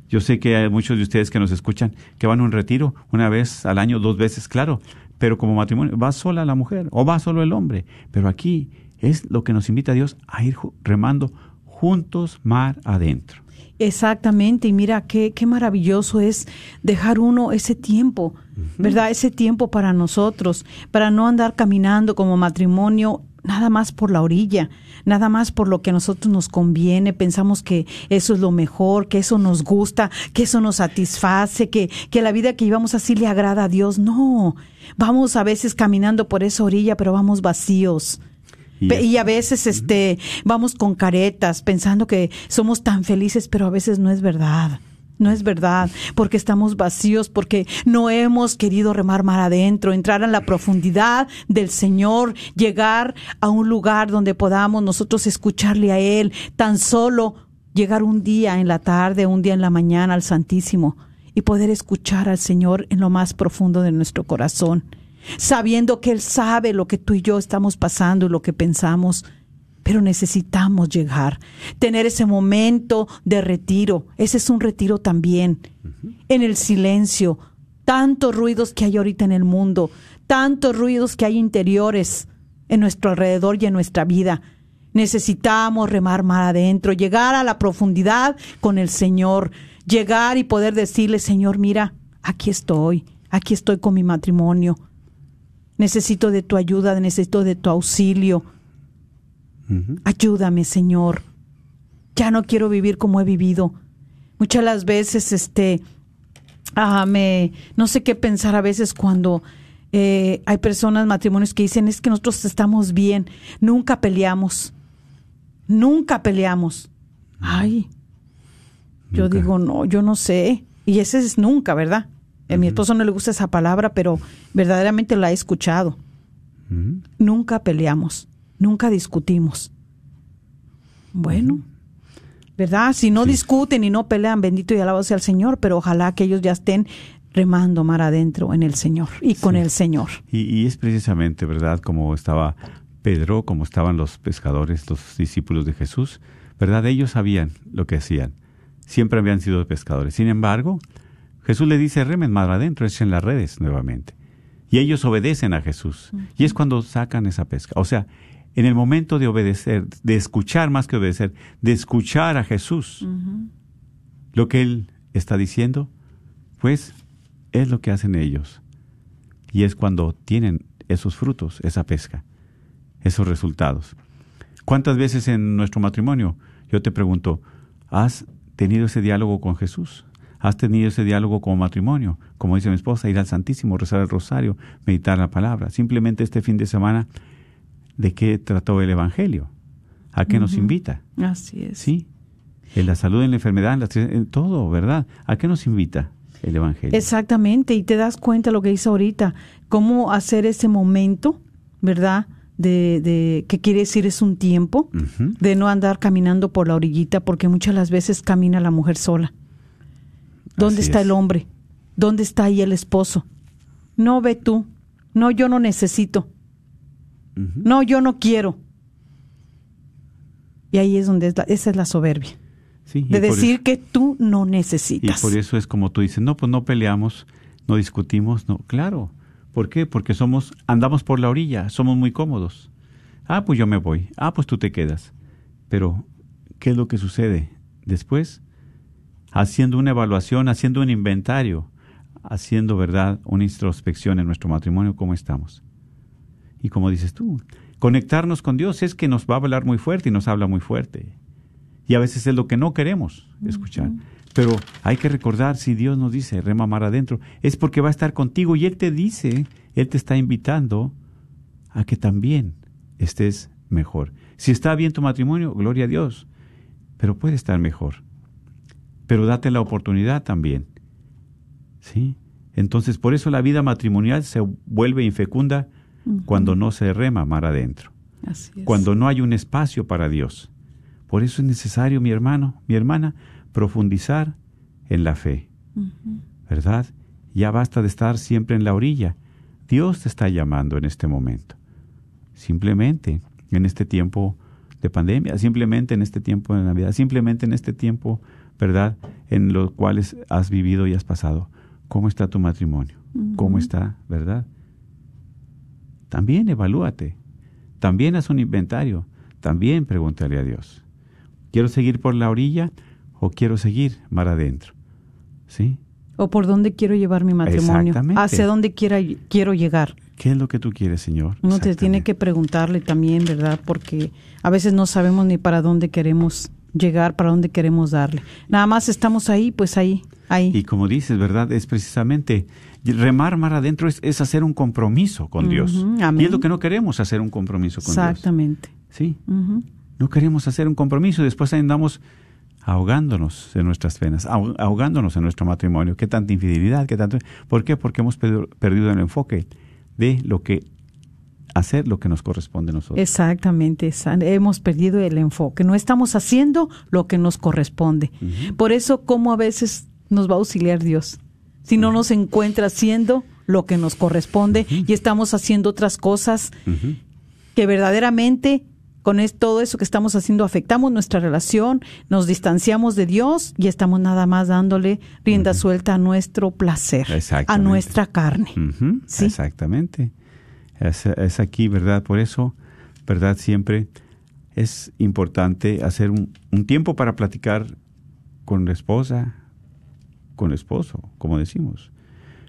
Speaker 1: Yo sé que hay muchos de ustedes que nos escuchan que van a un retiro una vez al año, dos veces, claro, pero como matrimonio va sola la mujer o va solo el hombre, pero aquí es lo que nos invita a Dios a ir remando juntos mar adentro.
Speaker 2: Exactamente, y mira qué, qué maravilloso es dejar uno ese tiempo, ¿verdad? Ese tiempo para nosotros, para no andar caminando como matrimonio nada más por la orilla, nada más por lo que a nosotros nos conviene, pensamos que eso es lo mejor, que eso nos gusta, que eso nos satisface, que, que la vida que llevamos así le agrada a Dios. No, vamos a veces caminando por esa orilla, pero vamos vacíos. Y, a veces este vamos con caretas pensando que somos tan felices, pero a veces no es verdad. No es verdad, porque estamos vacíos, porque no hemos querido remar mar adentro, entrar en la profundidad del Señor, llegar a un lugar donde podamos nosotros escucharle a Él, tan solo llegar un día en la tarde, un día en la mañana al Santísimo y poder escuchar al Señor en lo más profundo de nuestro corazón sabiendo que Él sabe lo que tú y yo estamos pasando y lo que pensamos, pero necesitamos llegar, tener ese momento de retiro. Ese es un retiro también, en el silencio. Tantos ruidos que hay ahorita en el mundo, tantos ruidos que hay interiores en nuestro alrededor y en nuestra vida. Necesitamos remar más adentro, llegar a la profundidad con el Señor, llegar y poder decirle, Señor, mira, aquí estoy, aquí estoy con mi matrimonio, necesito de tu ayuda, necesito de tu auxilio. Ayúdame, Señor. Ya no quiero vivir como he vivido. Muchas las veces, este, ah, me, no sé qué pensar a veces cuando eh, hay personas, matrimonios que dicen es que nosotros estamos bien, nunca peleamos, nunca peleamos. Ay, yo digo no, yo no sé. Y ese es nunca, ¿verdad? A mi esposo no le gusta esa palabra, pero verdaderamente la he escuchado. Nunca peleamos, nunca discutimos. Bueno, ¿verdad? Si no discuten y no pelean, bendito y alabado sea el Señor, pero ojalá que ellos ya estén remando mar adentro en el Señor y con el Señor.
Speaker 1: Y, y, es precisamente, ¿verdad? Como estaba Pedro, como estaban los pescadores, los discípulos de Jesús, ¿verdad? Ellos sabían lo que hacían. Siempre habían sido pescadores. Sin embargo, Jesús le dice, remen más adentro, echen las redes nuevamente. Y ellos obedecen a Jesús. Y es cuando sacan esa pesca. O sea, en el momento de obedecer, de escuchar más que obedecer, de escuchar a Jesús, lo que Él está diciendo, pues es lo que hacen ellos. Y es cuando tienen esos frutos, esa pesca, esos resultados. ¿Cuántas veces en nuestro matrimonio, yo te pregunto, ¿has tenido ese diálogo con Jesús? Has tenido ese diálogo como matrimonio, como dice mi esposa, ir al Santísimo, rezar el rosario, meditar la palabra. Simplemente este fin de semana, ¿de qué trató el Evangelio? ¿A qué nos invita?
Speaker 2: Así es.
Speaker 1: Sí. En la salud, en la enfermedad, en, todo, ¿verdad? ¿A qué nos invita? el Evangelio.
Speaker 2: Exactamente, y te das cuenta lo que dice ahorita, cómo hacer ese momento, ¿verdad? De, de qué quiere decir es un tiempo, de no andar caminando por la orillita, porque muchas las veces camina la mujer sola. ¿Dónde está el hombre? ¿Dónde está ahí el esposo? No ve tú. No, yo no necesito. No, yo no quiero. Y ahí es donde es esa es la soberbia. de decir que tú no necesitas.
Speaker 1: Y por eso es como tú dices, no, pues no peleamos, no discutimos, no, claro. ¿Por qué? Porque somos, andamos por la orilla, somos muy cómodos. Ah, pues yo me voy. Ah, pues tú te quedas. Pero, ¿qué es lo que sucede? Después haciendo una evaluación, haciendo un inventario, haciendo, ¿verdad?, una introspección en nuestro matrimonio, cómo estamos. Y como dices tú, conectarnos con Dios es que nos va a hablar muy fuerte y nos habla muy fuerte. Y a veces es lo que no queremos escuchar. Pero hay que recordar, si Dios nos dice, rema mar adentro, es porque va a estar contigo y Él te dice, Él te está invitando a que también estés mejor. Si está bien tu matrimonio, gloria a Dios, pero puede estar mejor pero date la oportunidad también. ¿Sí? Entonces, por eso la vida matrimonial se vuelve infecunda cuando no se rema mar adentro. Cuando no hay un espacio para Dios. Por eso es necesario, mi hermano, mi hermana, profundizar en la fe. ¿Verdad? Ya basta de estar siempre en la orilla. Dios te está llamando en este momento. Simplemente en este tiempo de pandemia, simplemente en este tiempo de Navidad, simplemente en este tiempo, ¿verdad?, en los cuales has vivido y has pasado. ¿Cómo está tu matrimonio? ¿Cómo está, verdad? También evalúate. También haz un inventario. También pregúntale a Dios. ¿Quiero seguir por la orilla o quiero seguir mar adentro? ¿Sí?
Speaker 2: O por dónde quiero llevar mi matrimonio.
Speaker 1: Exactamente.
Speaker 2: Hacia dónde quiera, quiero llegar.
Speaker 1: ¿Qué es lo que tú quieres, Señor?
Speaker 2: Uno te tiene que preguntarle también, ¿verdad? Porque a veces no sabemos ni para dónde queremos llegar, para dónde queremos darle. Nada más estamos ahí, pues ahí, ahí.
Speaker 1: Y como dices, ¿verdad? Es precisamente remar mar adentro es, es hacer un compromiso con Dios.
Speaker 2: Amén.
Speaker 1: Y es lo que no queremos, hacer un compromiso con Dios.
Speaker 2: Exactamente.
Speaker 1: Sí, no queremos hacer un compromiso y después andamos ahogándonos en nuestras penas, ahog- ahogándonos en nuestro matrimonio. ¿Qué tanta infidelidad? ¿Qué tanto? ¿Por qué? Porque hemos perdido el enfoque de lo que hacer lo que nos corresponde a nosotros.
Speaker 2: Exactamente, hemos perdido el enfoque. No estamos haciendo lo que nos corresponde. Por eso, ¿cómo a veces nos va a auxiliar Dios? Si no nos encuentra haciendo lo que nos corresponde y estamos haciendo otras cosas que verdaderamente con todo eso que estamos haciendo afectamos nuestra relación, nos distanciamos de Dios y estamos nada más dándole rienda suelta a nuestro placer, a nuestra carne. Sí.
Speaker 1: Exactamente. Es, es aquí, ¿verdad? Por eso, ¿verdad? Siempre es importante hacer un, un tiempo para platicar con la esposa, con el esposo, como decimos.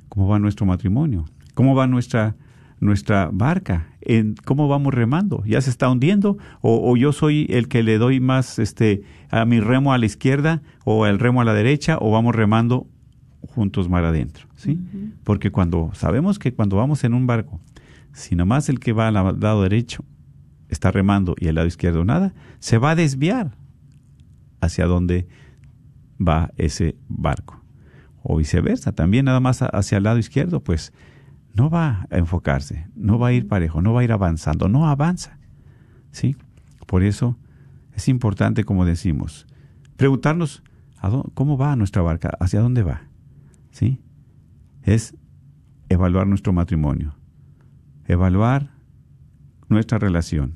Speaker 1: ¿Cómo va nuestro matrimonio? ¿Cómo va nuestra, nuestra barca? ¿En ¿Cómo vamos remando? ¿Ya se está hundiendo? ¿O, o yo soy el que le doy más este, a mi remo a la izquierda o el remo a la derecha? ¿O vamos remando juntos mar adentro? ¿sí? Porque cuando sabemos que cuando vamos en un barco, si nomás el que va al lado derecho está remando y el lado izquierdo nada, se va a desviar hacia donde va ese barco. O viceversa, también nada más hacia el lado izquierdo, pues no va a enfocarse, no va a ir parejo, no va a ir avanzando, no avanza. ¿Sí? Por eso es importante, como decimos, preguntarnos ¿a dó- cómo va nuestra barca, hacia dónde va. ¿Sí? Es evaluar nuestro matrimonio, evaluar nuestra relación,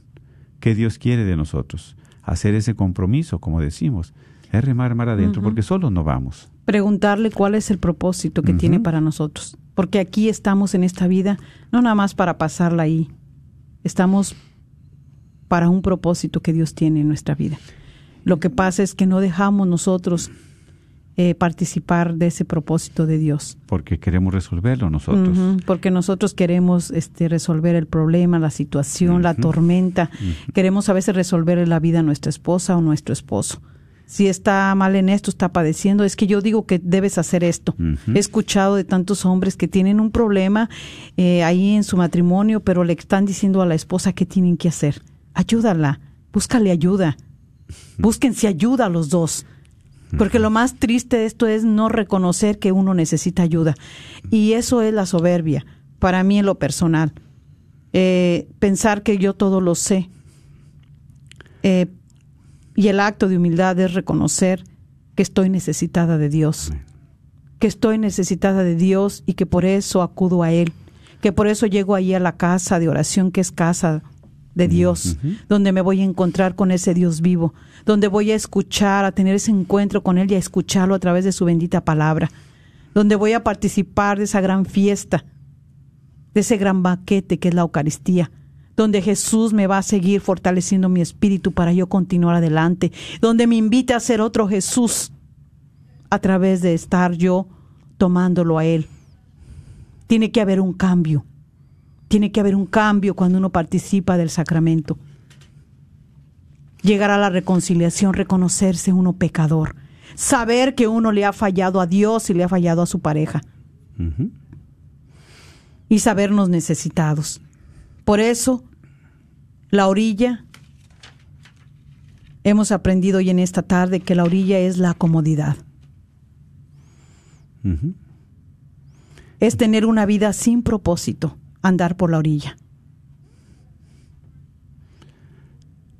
Speaker 1: qué Dios quiere de nosotros, hacer ese compromiso, como decimos, es remar mar adentro, porque solos no vamos.
Speaker 2: preguntarle cuál es el propósito que tiene para nosotros. Porque aquí estamos en esta vida, no nada más para pasarla ahí, estamos para un propósito que Dios tiene en nuestra vida. Lo que pasa es que no dejamos nosotros eh, participar de ese propósito de Dios.
Speaker 1: porque queremos resolverlo nosotros.
Speaker 2: Porque nosotros queremos este, resolver el problema, la situación, la tormenta. Queremos a veces resolver la vida a nuestra esposa o nuestro esposo. Si está mal en esto, está padeciendo, es que yo digo que debes hacer esto. He escuchado de tantos hombres que tienen un problema eh, ahí en su matrimonio, pero le están diciendo a la esposa qué tienen que hacer. Ayúdala, búscale ayuda. Búsquense ayuda a los dos. Porque lo más triste de esto es no reconocer que uno necesita ayuda. Y eso es la soberbia, para mí en lo personal. Eh, pensar que yo todo lo sé. Eh, y el acto de humildad es reconocer que estoy necesitada de Dios. Que estoy necesitada de Dios y que por eso acudo a Él. Que por eso llego ahí a la casa de oración que es casa de Dios, donde me voy a encontrar con ese Dios vivo, donde voy a escuchar, a tener ese encuentro con Él y a escucharlo a través de su bendita palabra, donde voy a participar de esa gran fiesta, de ese gran banquete que es la Eucaristía, donde Jesús me va a seguir fortaleciendo mi espíritu para yo continuar adelante, donde me invita a ser otro Jesús a través de estar yo tomándolo a Él. Tiene que haber un cambio. Tiene que haber un cambio cuando uno participa del sacramento. Llegar a la reconciliación, reconocerse uno pecador, saber que uno le ha fallado a Dios y le ha fallado a su pareja. Y sabernos necesitados. Por eso, la orilla, hemos aprendido hoy en esta tarde que la orilla es la comodidad, es tener una vida sin propósito, andar por la orilla.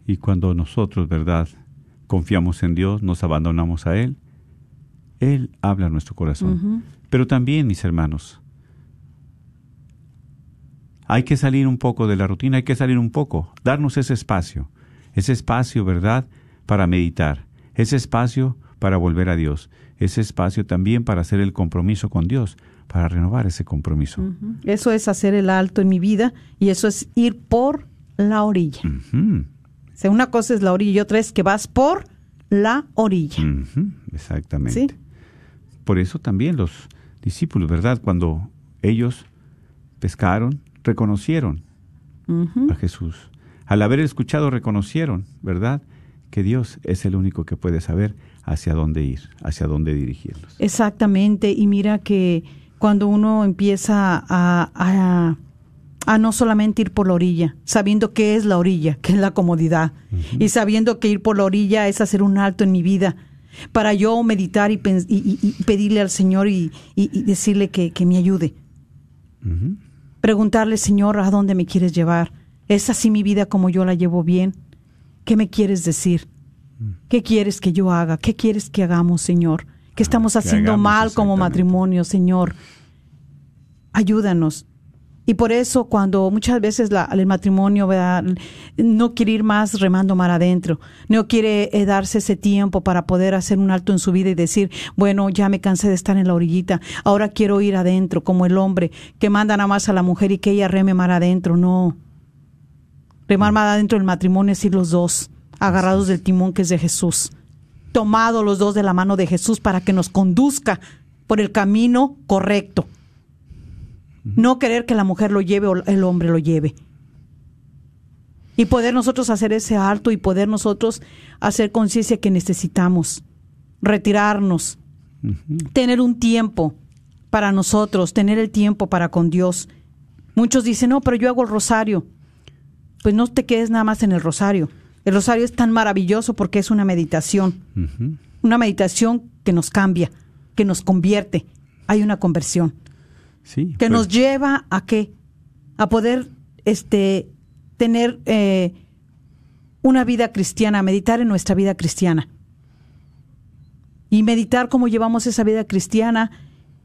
Speaker 1: Y cuando nosotros, ¿verdad? Confiamos en Dios, nos abandonamos a Él, Él habla a nuestro corazón. Pero también, mis hermanos, hay que salir un poco de la rutina, hay que salir un poco, darnos ese espacio, ese espacio, ¿verdad?, para meditar, ese espacio para volver a Dios, ese espacio también para hacer el compromiso con Dios, para renovar ese compromiso.
Speaker 2: Eso es hacer el alto en mi vida y eso es ir por la orilla. O sea, una cosa es la orilla y otra es que vas por la orilla.
Speaker 1: exactamente.
Speaker 2: Sí.
Speaker 1: Por eso también los discípulos, ¿verdad? Cuando ellos pescaron, reconocieron a Jesús. Al haber escuchado, reconocieron, ¿verdad? Que Dios es el único que puede saber hacia dónde ir, hacia dónde dirigirlos.
Speaker 2: Exactamente, y mira que cuando uno empieza a, a, a no solamente ir por la orilla, sabiendo qué es la orilla, que es la comodidad, y sabiendo que ir por la orilla es hacer un alto en mi vida, para yo meditar y, y- pedirle al Señor y, decirle que, que me ayude. Preguntarle, Señor, ¿a dónde me quieres llevar? ¿Es así mi vida como yo la llevo bien? ¿Qué me quieres decir? ¿Qué quieres que yo haga? ¿Qué quieres que hagamos, Señor? ¿Qué estamos haciendo
Speaker 1: hagamos
Speaker 2: mal como matrimonio, Señor? Ayúdanos. Y por eso cuando muchas veces la- el matrimonio ¿verdad? no quiere ir más remando mar adentro, no quiere eh, darse ese tiempo para poder hacer un alto en su vida y decir, bueno, ya me cansé de estar en la orillita, ahora quiero ir adentro como el hombre que manda nada más a la mujer y que ella reme mar adentro. No. Remar mar adentro del matrimonio es ir los dos, agarrados del timón que es de Jesús, tomados los dos de la mano de Jesús para que nos conduzca por el camino correcto. No querer que la mujer lo lleve o el hombre lo lleve. Y poder nosotros hacer ese alto y poder nosotros hacer conciencia que necesitamos retirarnos, tener un tiempo para nosotros, tener el tiempo para con Dios. Muchos dicen, no, pero yo hago el rosario. Pues no te quedes nada más en el rosario. El rosario es tan maravilloso porque es una meditación, una meditación que nos cambia, que nos convierte. Hay una conversión
Speaker 1: Sí.
Speaker 2: que
Speaker 1: pues,
Speaker 2: nos lleva a qué? A poder este tener eh, una vida cristiana, meditar en nuestra vida cristiana. Y meditar cómo llevamos esa vida cristiana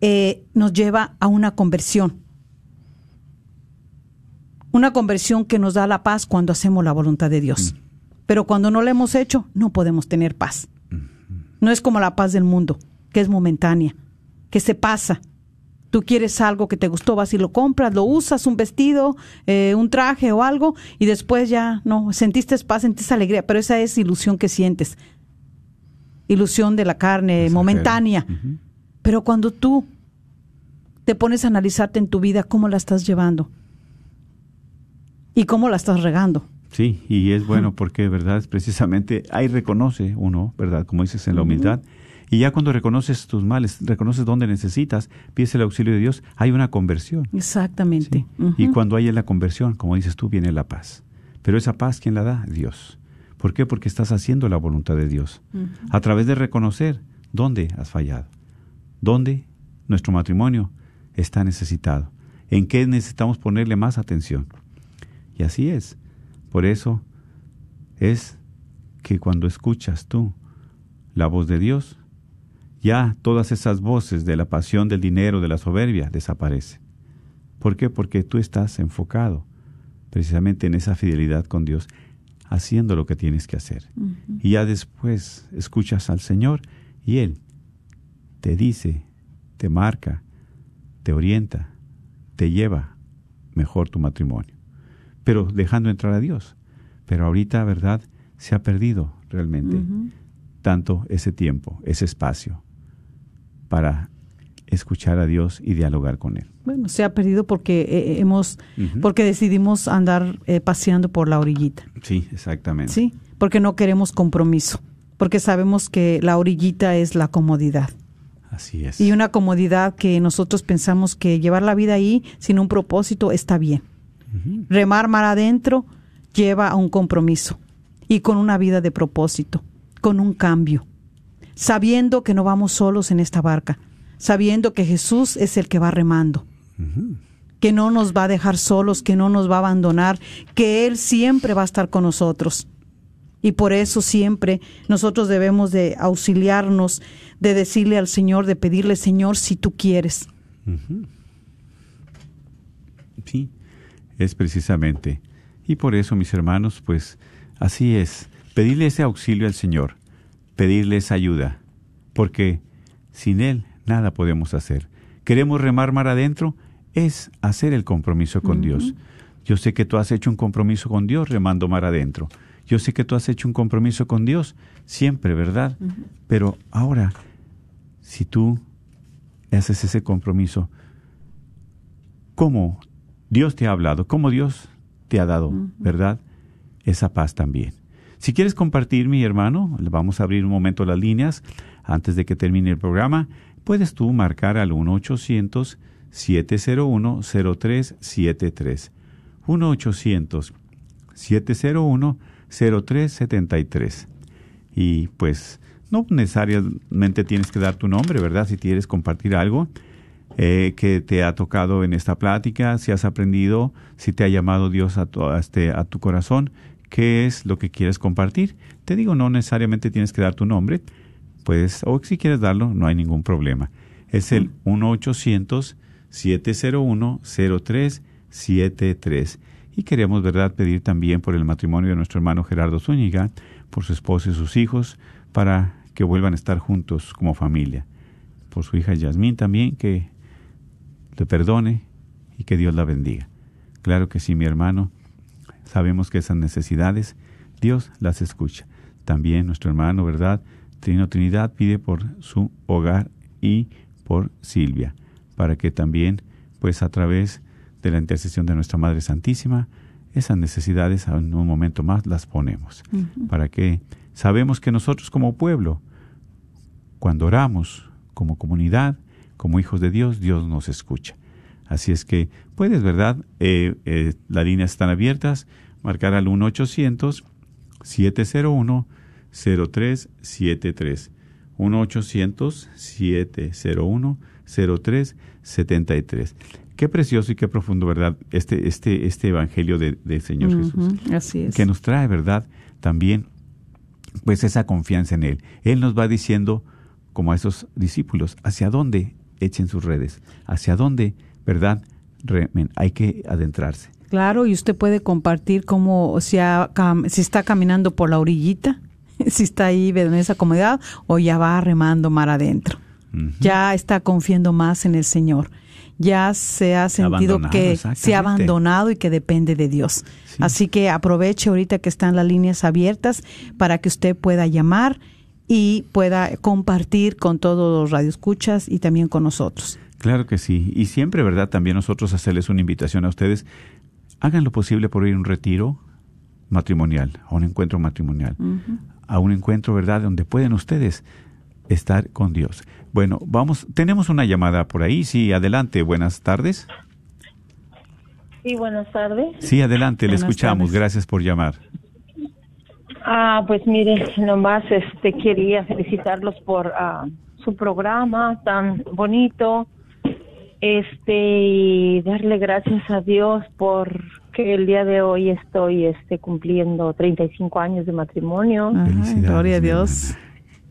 Speaker 2: eh, nos lleva a una conversión. Una conversión que nos da la paz cuando hacemos la voluntad de Dios. Pero cuando no la hemos hecho, no podemos tener paz. No es como la paz del mundo, que es momentánea, que se pasa. Tú quieres algo que te gustó, vas y lo compras, lo usas, un vestido, eh, un traje o algo, y después ya no, sentiste paz, sentiste alegría, pero esa es ilusión que sientes. Ilusión de la carne, momentánea. Pero cuando tú te pones a analizarte en tu vida, ¿cómo la estás llevando? ¿Y cómo la estás regando?
Speaker 1: Sí, y es bueno porque, ¿verdad? Es precisamente ahí reconoce uno, ¿verdad? Como dices en la humildad. Y ya cuando reconoces tus males, reconoces dónde necesitas, pides el auxilio de Dios, hay una conversión.
Speaker 2: Exactamente.
Speaker 1: ¿sí? Y cuando hay la conversión, como dices tú, viene la paz. Pero esa paz, ¿quién la da? Dios. ¿Por qué? Porque estás haciendo la voluntad de Dios. A través de reconocer dónde has fallado, dónde nuestro matrimonio está necesitado, en qué necesitamos ponerle más atención. Y así es. Por eso es que cuando escuchas tú la voz de Dios, ya todas esas voces de la pasión, del dinero, de la soberbia desaparecen. ¿Por qué? Porque tú estás enfocado precisamente en esa fidelidad con Dios, haciendo lo que tienes que hacer. Y ya después escuchas al Señor y Él te dice, te marca, te orienta, te lleva mejor tu matrimonio. Pero dejando entrar a Dios. Pero ahorita, ¿verdad? Se ha perdido realmente tanto ese tiempo, ese espacio para escuchar a Dios y dialogar con Él.
Speaker 2: Bueno, se ha perdido porque eh, hemos,
Speaker 1: Ujú.
Speaker 2: porque decidimos andar eh, paseando por la orillita,
Speaker 1: Sí, exactamente.
Speaker 2: ¿sí? Porque no queremos compromiso, porque sabemos que la orillita es la comodidad.
Speaker 1: Así es.
Speaker 2: Y una comodidad que nosotros pensamos que llevar la vida ahí sin un propósito está bien. Remar mar adentro lleva a un compromiso y con una vida de propósito, con un cambio, sabiendo que no vamos solos en esta barca, sabiendo que Jesús es el que va remando, que no nos va a dejar solos, que no nos va a abandonar, que Él siempre va a estar con nosotros. Y por eso siempre nosotros debemos de auxiliarnos, de decirle al Señor, de pedirle, Señor, si tú quieres.
Speaker 1: Sí, es precisamente. Y por eso, mis hermanos, pues así es. Pedirle ese auxilio al Señor, pedirle esa ayuda, porque sin Él nada podemos hacer. Queremos remar mar adentro, es hacer el compromiso con Dios. Yo sé que tú has hecho un compromiso con Dios remando mar adentro. Yo sé que tú has hecho un compromiso con Dios siempre, ¿verdad? Pero ahora, si tú haces ese compromiso, ¿cómo Dios te ha hablado? ¿Cómo Dios te ha dado, verdad? Esa paz también. Si quieres compartir, mi hermano, le vamos a abrir un momento las líneas antes de que termine el programa. Puedes tú marcar al 1-800-701-0373. 1-800-701-0373. Y pues no necesariamente tienes que dar tu nombre, ¿verdad? Si quieres compartir algo eh, que te ha tocado en esta plática, si has aprendido, si te ha llamado Dios a tu, a este, a tu corazón, qué es lo que quieres compartir. Te digo, no necesariamente tienes que dar tu nombre, puedes, o si quieres darlo, no hay ningún problema. Es el 1-800-701-0373. Y queremos, ¿verdad?, pedir también por el matrimonio de nuestro hermano Gerardo Zúñiga, por su esposo y sus hijos, para que vuelvan a estar juntos como familia. Por su hija Yasmín también, que le perdone y que Dios la bendiga. Claro que sí, mi hermano. Sabemos que esas necesidades Dios las escucha. También nuestro hermano, ¿verdad? Trino Trinidad pide por su hogar y por Silvia, para que también, pues a través de la intercesión de nuestra Madre Santísima, esas necesidades en un momento más las ponemos, para que sabemos que nosotros como pueblo, cuando oramos como comunidad, como hijos de Dios, Dios nos escucha. Así es que puedes, ¿verdad? Eh, eh, las líneas están abiertas, marcar al 1-800-701-0373. 1-800-701-0373. Qué precioso y qué profundo, ¿verdad? Este, este, este evangelio del de Señor Jesús.
Speaker 2: Así es.
Speaker 1: Que nos trae, ¿verdad? También, pues esa confianza en Él. Él nos va diciendo, como a esos discípulos, hacia dónde echen sus redes, hacia dónde, ¿verdad? Remen. Hay que adentrarse.
Speaker 2: Claro, y usted puede compartir cómo si, ha está caminando por la orillita, si está ahí en esa comodidad o ya va remando mar adentro. Ya está confiando más en el Señor. Ya se ha sentido
Speaker 1: abandonado,
Speaker 2: que se ha abandonado y que depende de Dios.
Speaker 1: Sí.
Speaker 2: Así que aproveche ahorita que están las líneas abiertas para que usted pueda llamar y pueda compartir con todos los radioescuchas y también con nosotros.
Speaker 1: Claro que sí. Y siempre, ¿verdad? También nosotros hacerles una invitación a ustedes. Hagan lo posible por ir a un retiro matrimonial, a un encuentro matrimonial, a un encuentro, ¿verdad? Donde pueden ustedes estar con Dios. Bueno, vamos, tenemos una llamada por ahí. Sí, adelante. Buenas tardes.
Speaker 3: Sí, buenas tardes.
Speaker 1: Sí, adelante, le escuchamos.
Speaker 2: tardes.
Speaker 1: Gracias por llamar.
Speaker 3: Ah, pues mire, nomás este quería felicitarlos por ah, su programa tan bonito. Este y darle gracias a Dios por que el día de hoy estoy este cumpliendo 35 años de matrimonio.
Speaker 2: Ajá, gloria a Dios.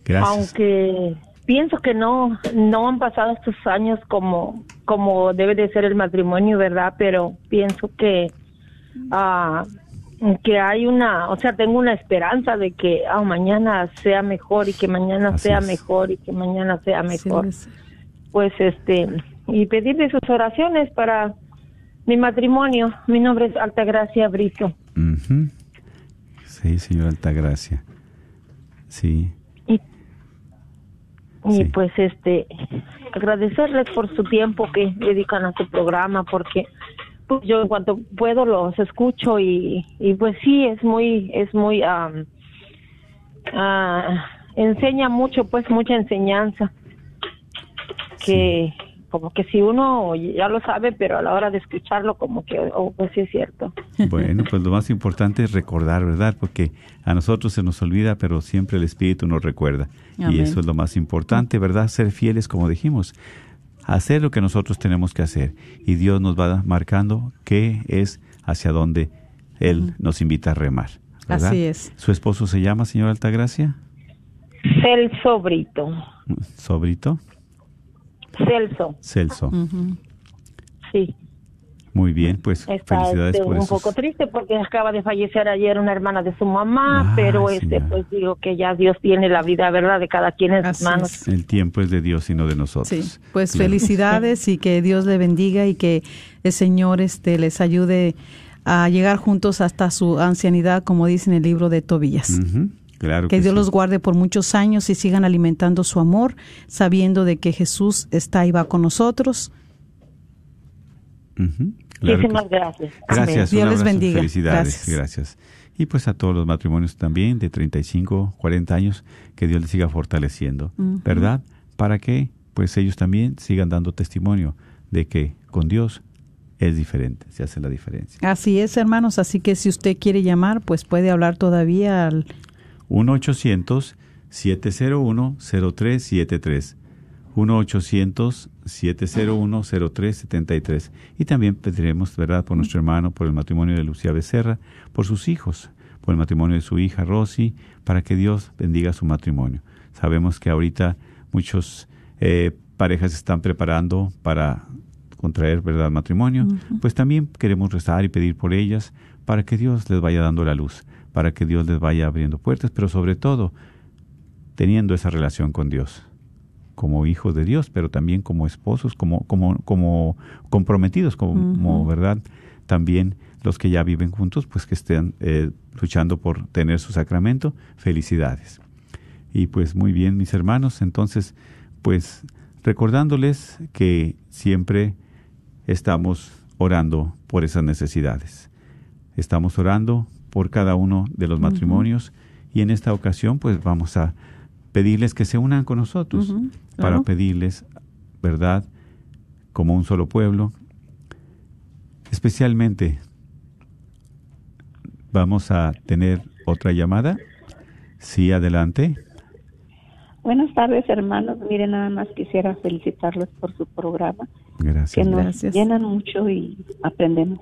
Speaker 1: Gracias.
Speaker 3: Aunque pienso que no no han pasado estos años como como debe de ser el matrimonio, ¿verdad? Pero pienso que ah, que hay una, o sea, tengo una esperanza de que ah, mañana sea mejor y que mañana
Speaker 1: Así
Speaker 3: sea
Speaker 1: es.
Speaker 3: mejor y que mañana sea mejor.
Speaker 2: es-
Speaker 3: Pues este y pedirle sus oraciones para mi matrimonio. Mi nombre es Altagracia Brito.
Speaker 1: Ujú. Sí, señor Altagracia. Sí.
Speaker 3: Y, y
Speaker 1: Sí.
Speaker 3: pues este agradecerles por su tiempo que dedican a su programa porque pues yo en cuanto puedo los escucho y, y pues sí es muy es muy ah, enseña mucho pues mucha enseñanza que como que si uno ya lo sabe pero a la hora de escucharlo como que oh, pues sí es cierto
Speaker 1: Bueno, pues lo más importante es recordar, ¿verdad? Porque a nosotros se nos olvida, pero siempre el Espíritu nos recuerda. Y eso es lo más importante, ¿verdad? Ser fieles, como dijimos. Hacer lo que nosotros tenemos que hacer. Y Dios nos va marcando qué es hacia dónde Él nos invita a remar. ¿verdad?
Speaker 2: Así es.
Speaker 1: ¿Su esposo se llama, señora Altagracia?
Speaker 3: Celso Brito.
Speaker 1: ¿Sobrito?
Speaker 3: Celso,
Speaker 1: Celso.
Speaker 3: Sí.
Speaker 1: Muy bien, pues
Speaker 3: Está
Speaker 1: felicidades
Speaker 3: este,
Speaker 1: por
Speaker 3: un
Speaker 1: eso.
Speaker 3: poco triste porque acaba de fallecer ayer una hermana de su mamá,
Speaker 1: Ah,
Speaker 3: pero este pues digo que ya Dios tiene la vida, ¿verdad? De cada quien en sus manos.
Speaker 2: es.
Speaker 1: El tiempo es de Dios y no de nosotros.
Speaker 2: Sí, pues
Speaker 1: Claro.
Speaker 2: felicidades y que Dios le bendiga y que el Señor este les ayude a llegar juntos hasta su ancianidad, como dice en el libro de Tobías.
Speaker 1: Ujú, Claro
Speaker 2: Que
Speaker 1: que
Speaker 2: Dios
Speaker 1: sí.
Speaker 2: los guarde por muchos años y sigan alimentando su amor, sabiendo de que Jesús está y va con nosotros.
Speaker 1: Ujú, claro
Speaker 3: Muchísimas gracias.
Speaker 1: Gracias,
Speaker 2: Dios les bendiga.
Speaker 1: Felicidades,
Speaker 2: Gracias.
Speaker 1: gracias. Y pues a todos los matrimonios también de 35, 40 años, que Dios les siga fortaleciendo,
Speaker 2: Ujú.
Speaker 1: ¿verdad? Para que pues ellos también sigan dando testimonio de que con Dios es diferente, se hace la diferencia.
Speaker 2: Así es, hermanos, así que si usted quiere llamar, pues puede hablar todavía al
Speaker 1: 1-800-701-0373. 1-800-701-0373. Y también pediremos, ¿verdad?, por nuestro hermano, por el matrimonio de Lucía Becerra, por sus hijos, por el matrimonio de su hija Rosy, para que Dios bendiga su matrimonio. Sabemos que ahorita muchos eh, parejas se están preparando para contraer, ¿verdad?, matrimonio. Pues también queremos rezar y pedir por ellas para que Dios les vaya dando la luz, para que Dios les vaya abriendo puertas, pero sobre todo teniendo esa relación con Dios, como hijos de Dios, pero también como esposos, como, como, como comprometidos, como, ¿verdad? También los que ya viven juntos, pues que estén eh, luchando por tener su sacramento, felicidades. Y pues muy bien, mis hermanos, entonces, pues recordándoles que siempre estamos orando por esas necesidades. Estamos orando por cada uno de los matrimonios y en esta ocasión pues vamos a pedirles que se unan con nosotros para
Speaker 2: claro.
Speaker 1: pedirles, ¿verdad? Como un solo pueblo. Especialmente vamos a tener otra llamada. Sí, adelante.
Speaker 4: Buenas tardes, hermanos. Miren, nada más quisiera felicitarlos por su programa, que
Speaker 1: Gracias.
Speaker 4: nos
Speaker 2: Gracias.
Speaker 4: llenan mucho y aprendemos.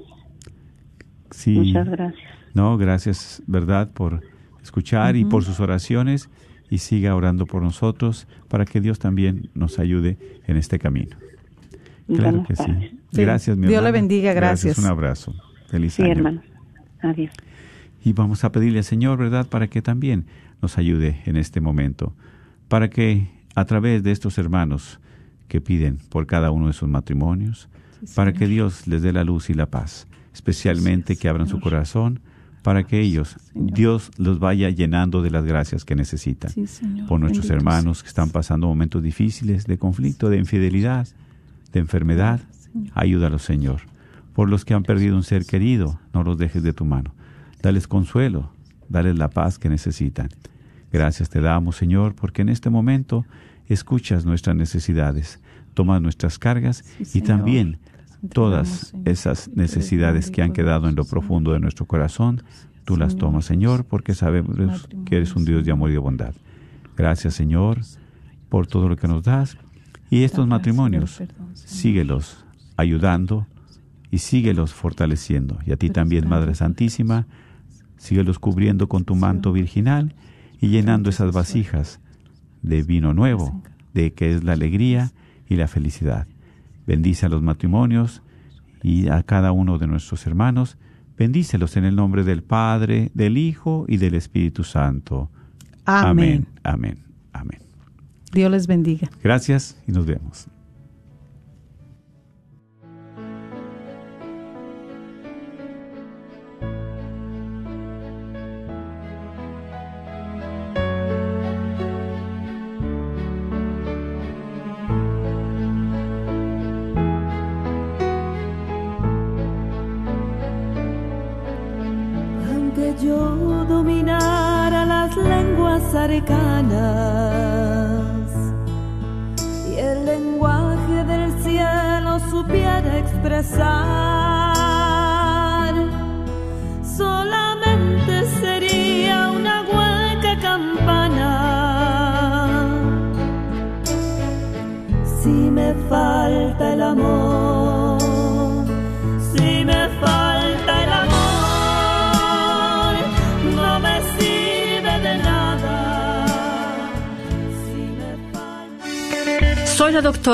Speaker 1: Sí.
Speaker 4: Muchas gracias.
Speaker 1: No, gracias, ¿verdad? Por escuchar y por sus oraciones y siga orando por nosotros para que Dios también nos ayude en este camino. Claro que sí. Gracias, mi
Speaker 2: Dios le bendiga, gracias.
Speaker 1: Un abrazo. Feliz
Speaker 4: Sí,
Speaker 1: año.
Speaker 4: hermano. Adiós.
Speaker 1: Y vamos a pedirle al Señor, ¿verdad?, para que también nos ayude en este momento, para que a través de estos hermanos que piden por cada uno de sus matrimonios, para que Dios les dé la luz y la paz, especialmente que abran su corazón, para que ellos, Dios los vaya llenando de las gracias que necesitan.
Speaker 2: Sí, Señor.
Speaker 1: por nuestros
Speaker 2: Bendito
Speaker 1: hermanos que están pasando momentos difíciles de conflicto, de infidelidad, de enfermedad. Ayúdalos, Señor. Por los que han perdido un ser querido, no los dejes de tu mano. Dales consuelo, dales la paz que necesitan. Gracias te damos, Señor, porque en este momento escuchas nuestras necesidades, tomas nuestras cargas y
Speaker 2: Señor.
Speaker 1: también todas esas necesidades que han quedado en lo profundo de nuestro corazón, tú las tomas, Señor, porque sabemos que eres un Dios de amor y de bondad. Gracias, Señor, por todo lo que nos das. Y estos matrimonios, síguelos ayudando y síguelos fortaleciendo. Y a ti también, Madre Santísima, síguelos cubriendo con tu manto virginal y llenando esas vasijas de vino nuevo, de que es la alegría y la felicidad. Bendice a los matrimonios y a cada uno de nuestros hermanos. Bendícelos en el nombre del Padre, del Hijo y del Espíritu Santo.
Speaker 2: Amén.
Speaker 1: Amén. Amén.
Speaker 2: Dios les bendiga.
Speaker 1: Gracias y nos vemos.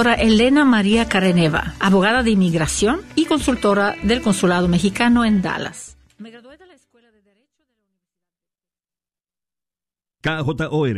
Speaker 5: Elena María Careneva, abogada de inmigración y consultora del Consulado Mexicano en Dallas. Me gradué de la Escuela de Derecho de la Universidad.
Speaker 6: KJOR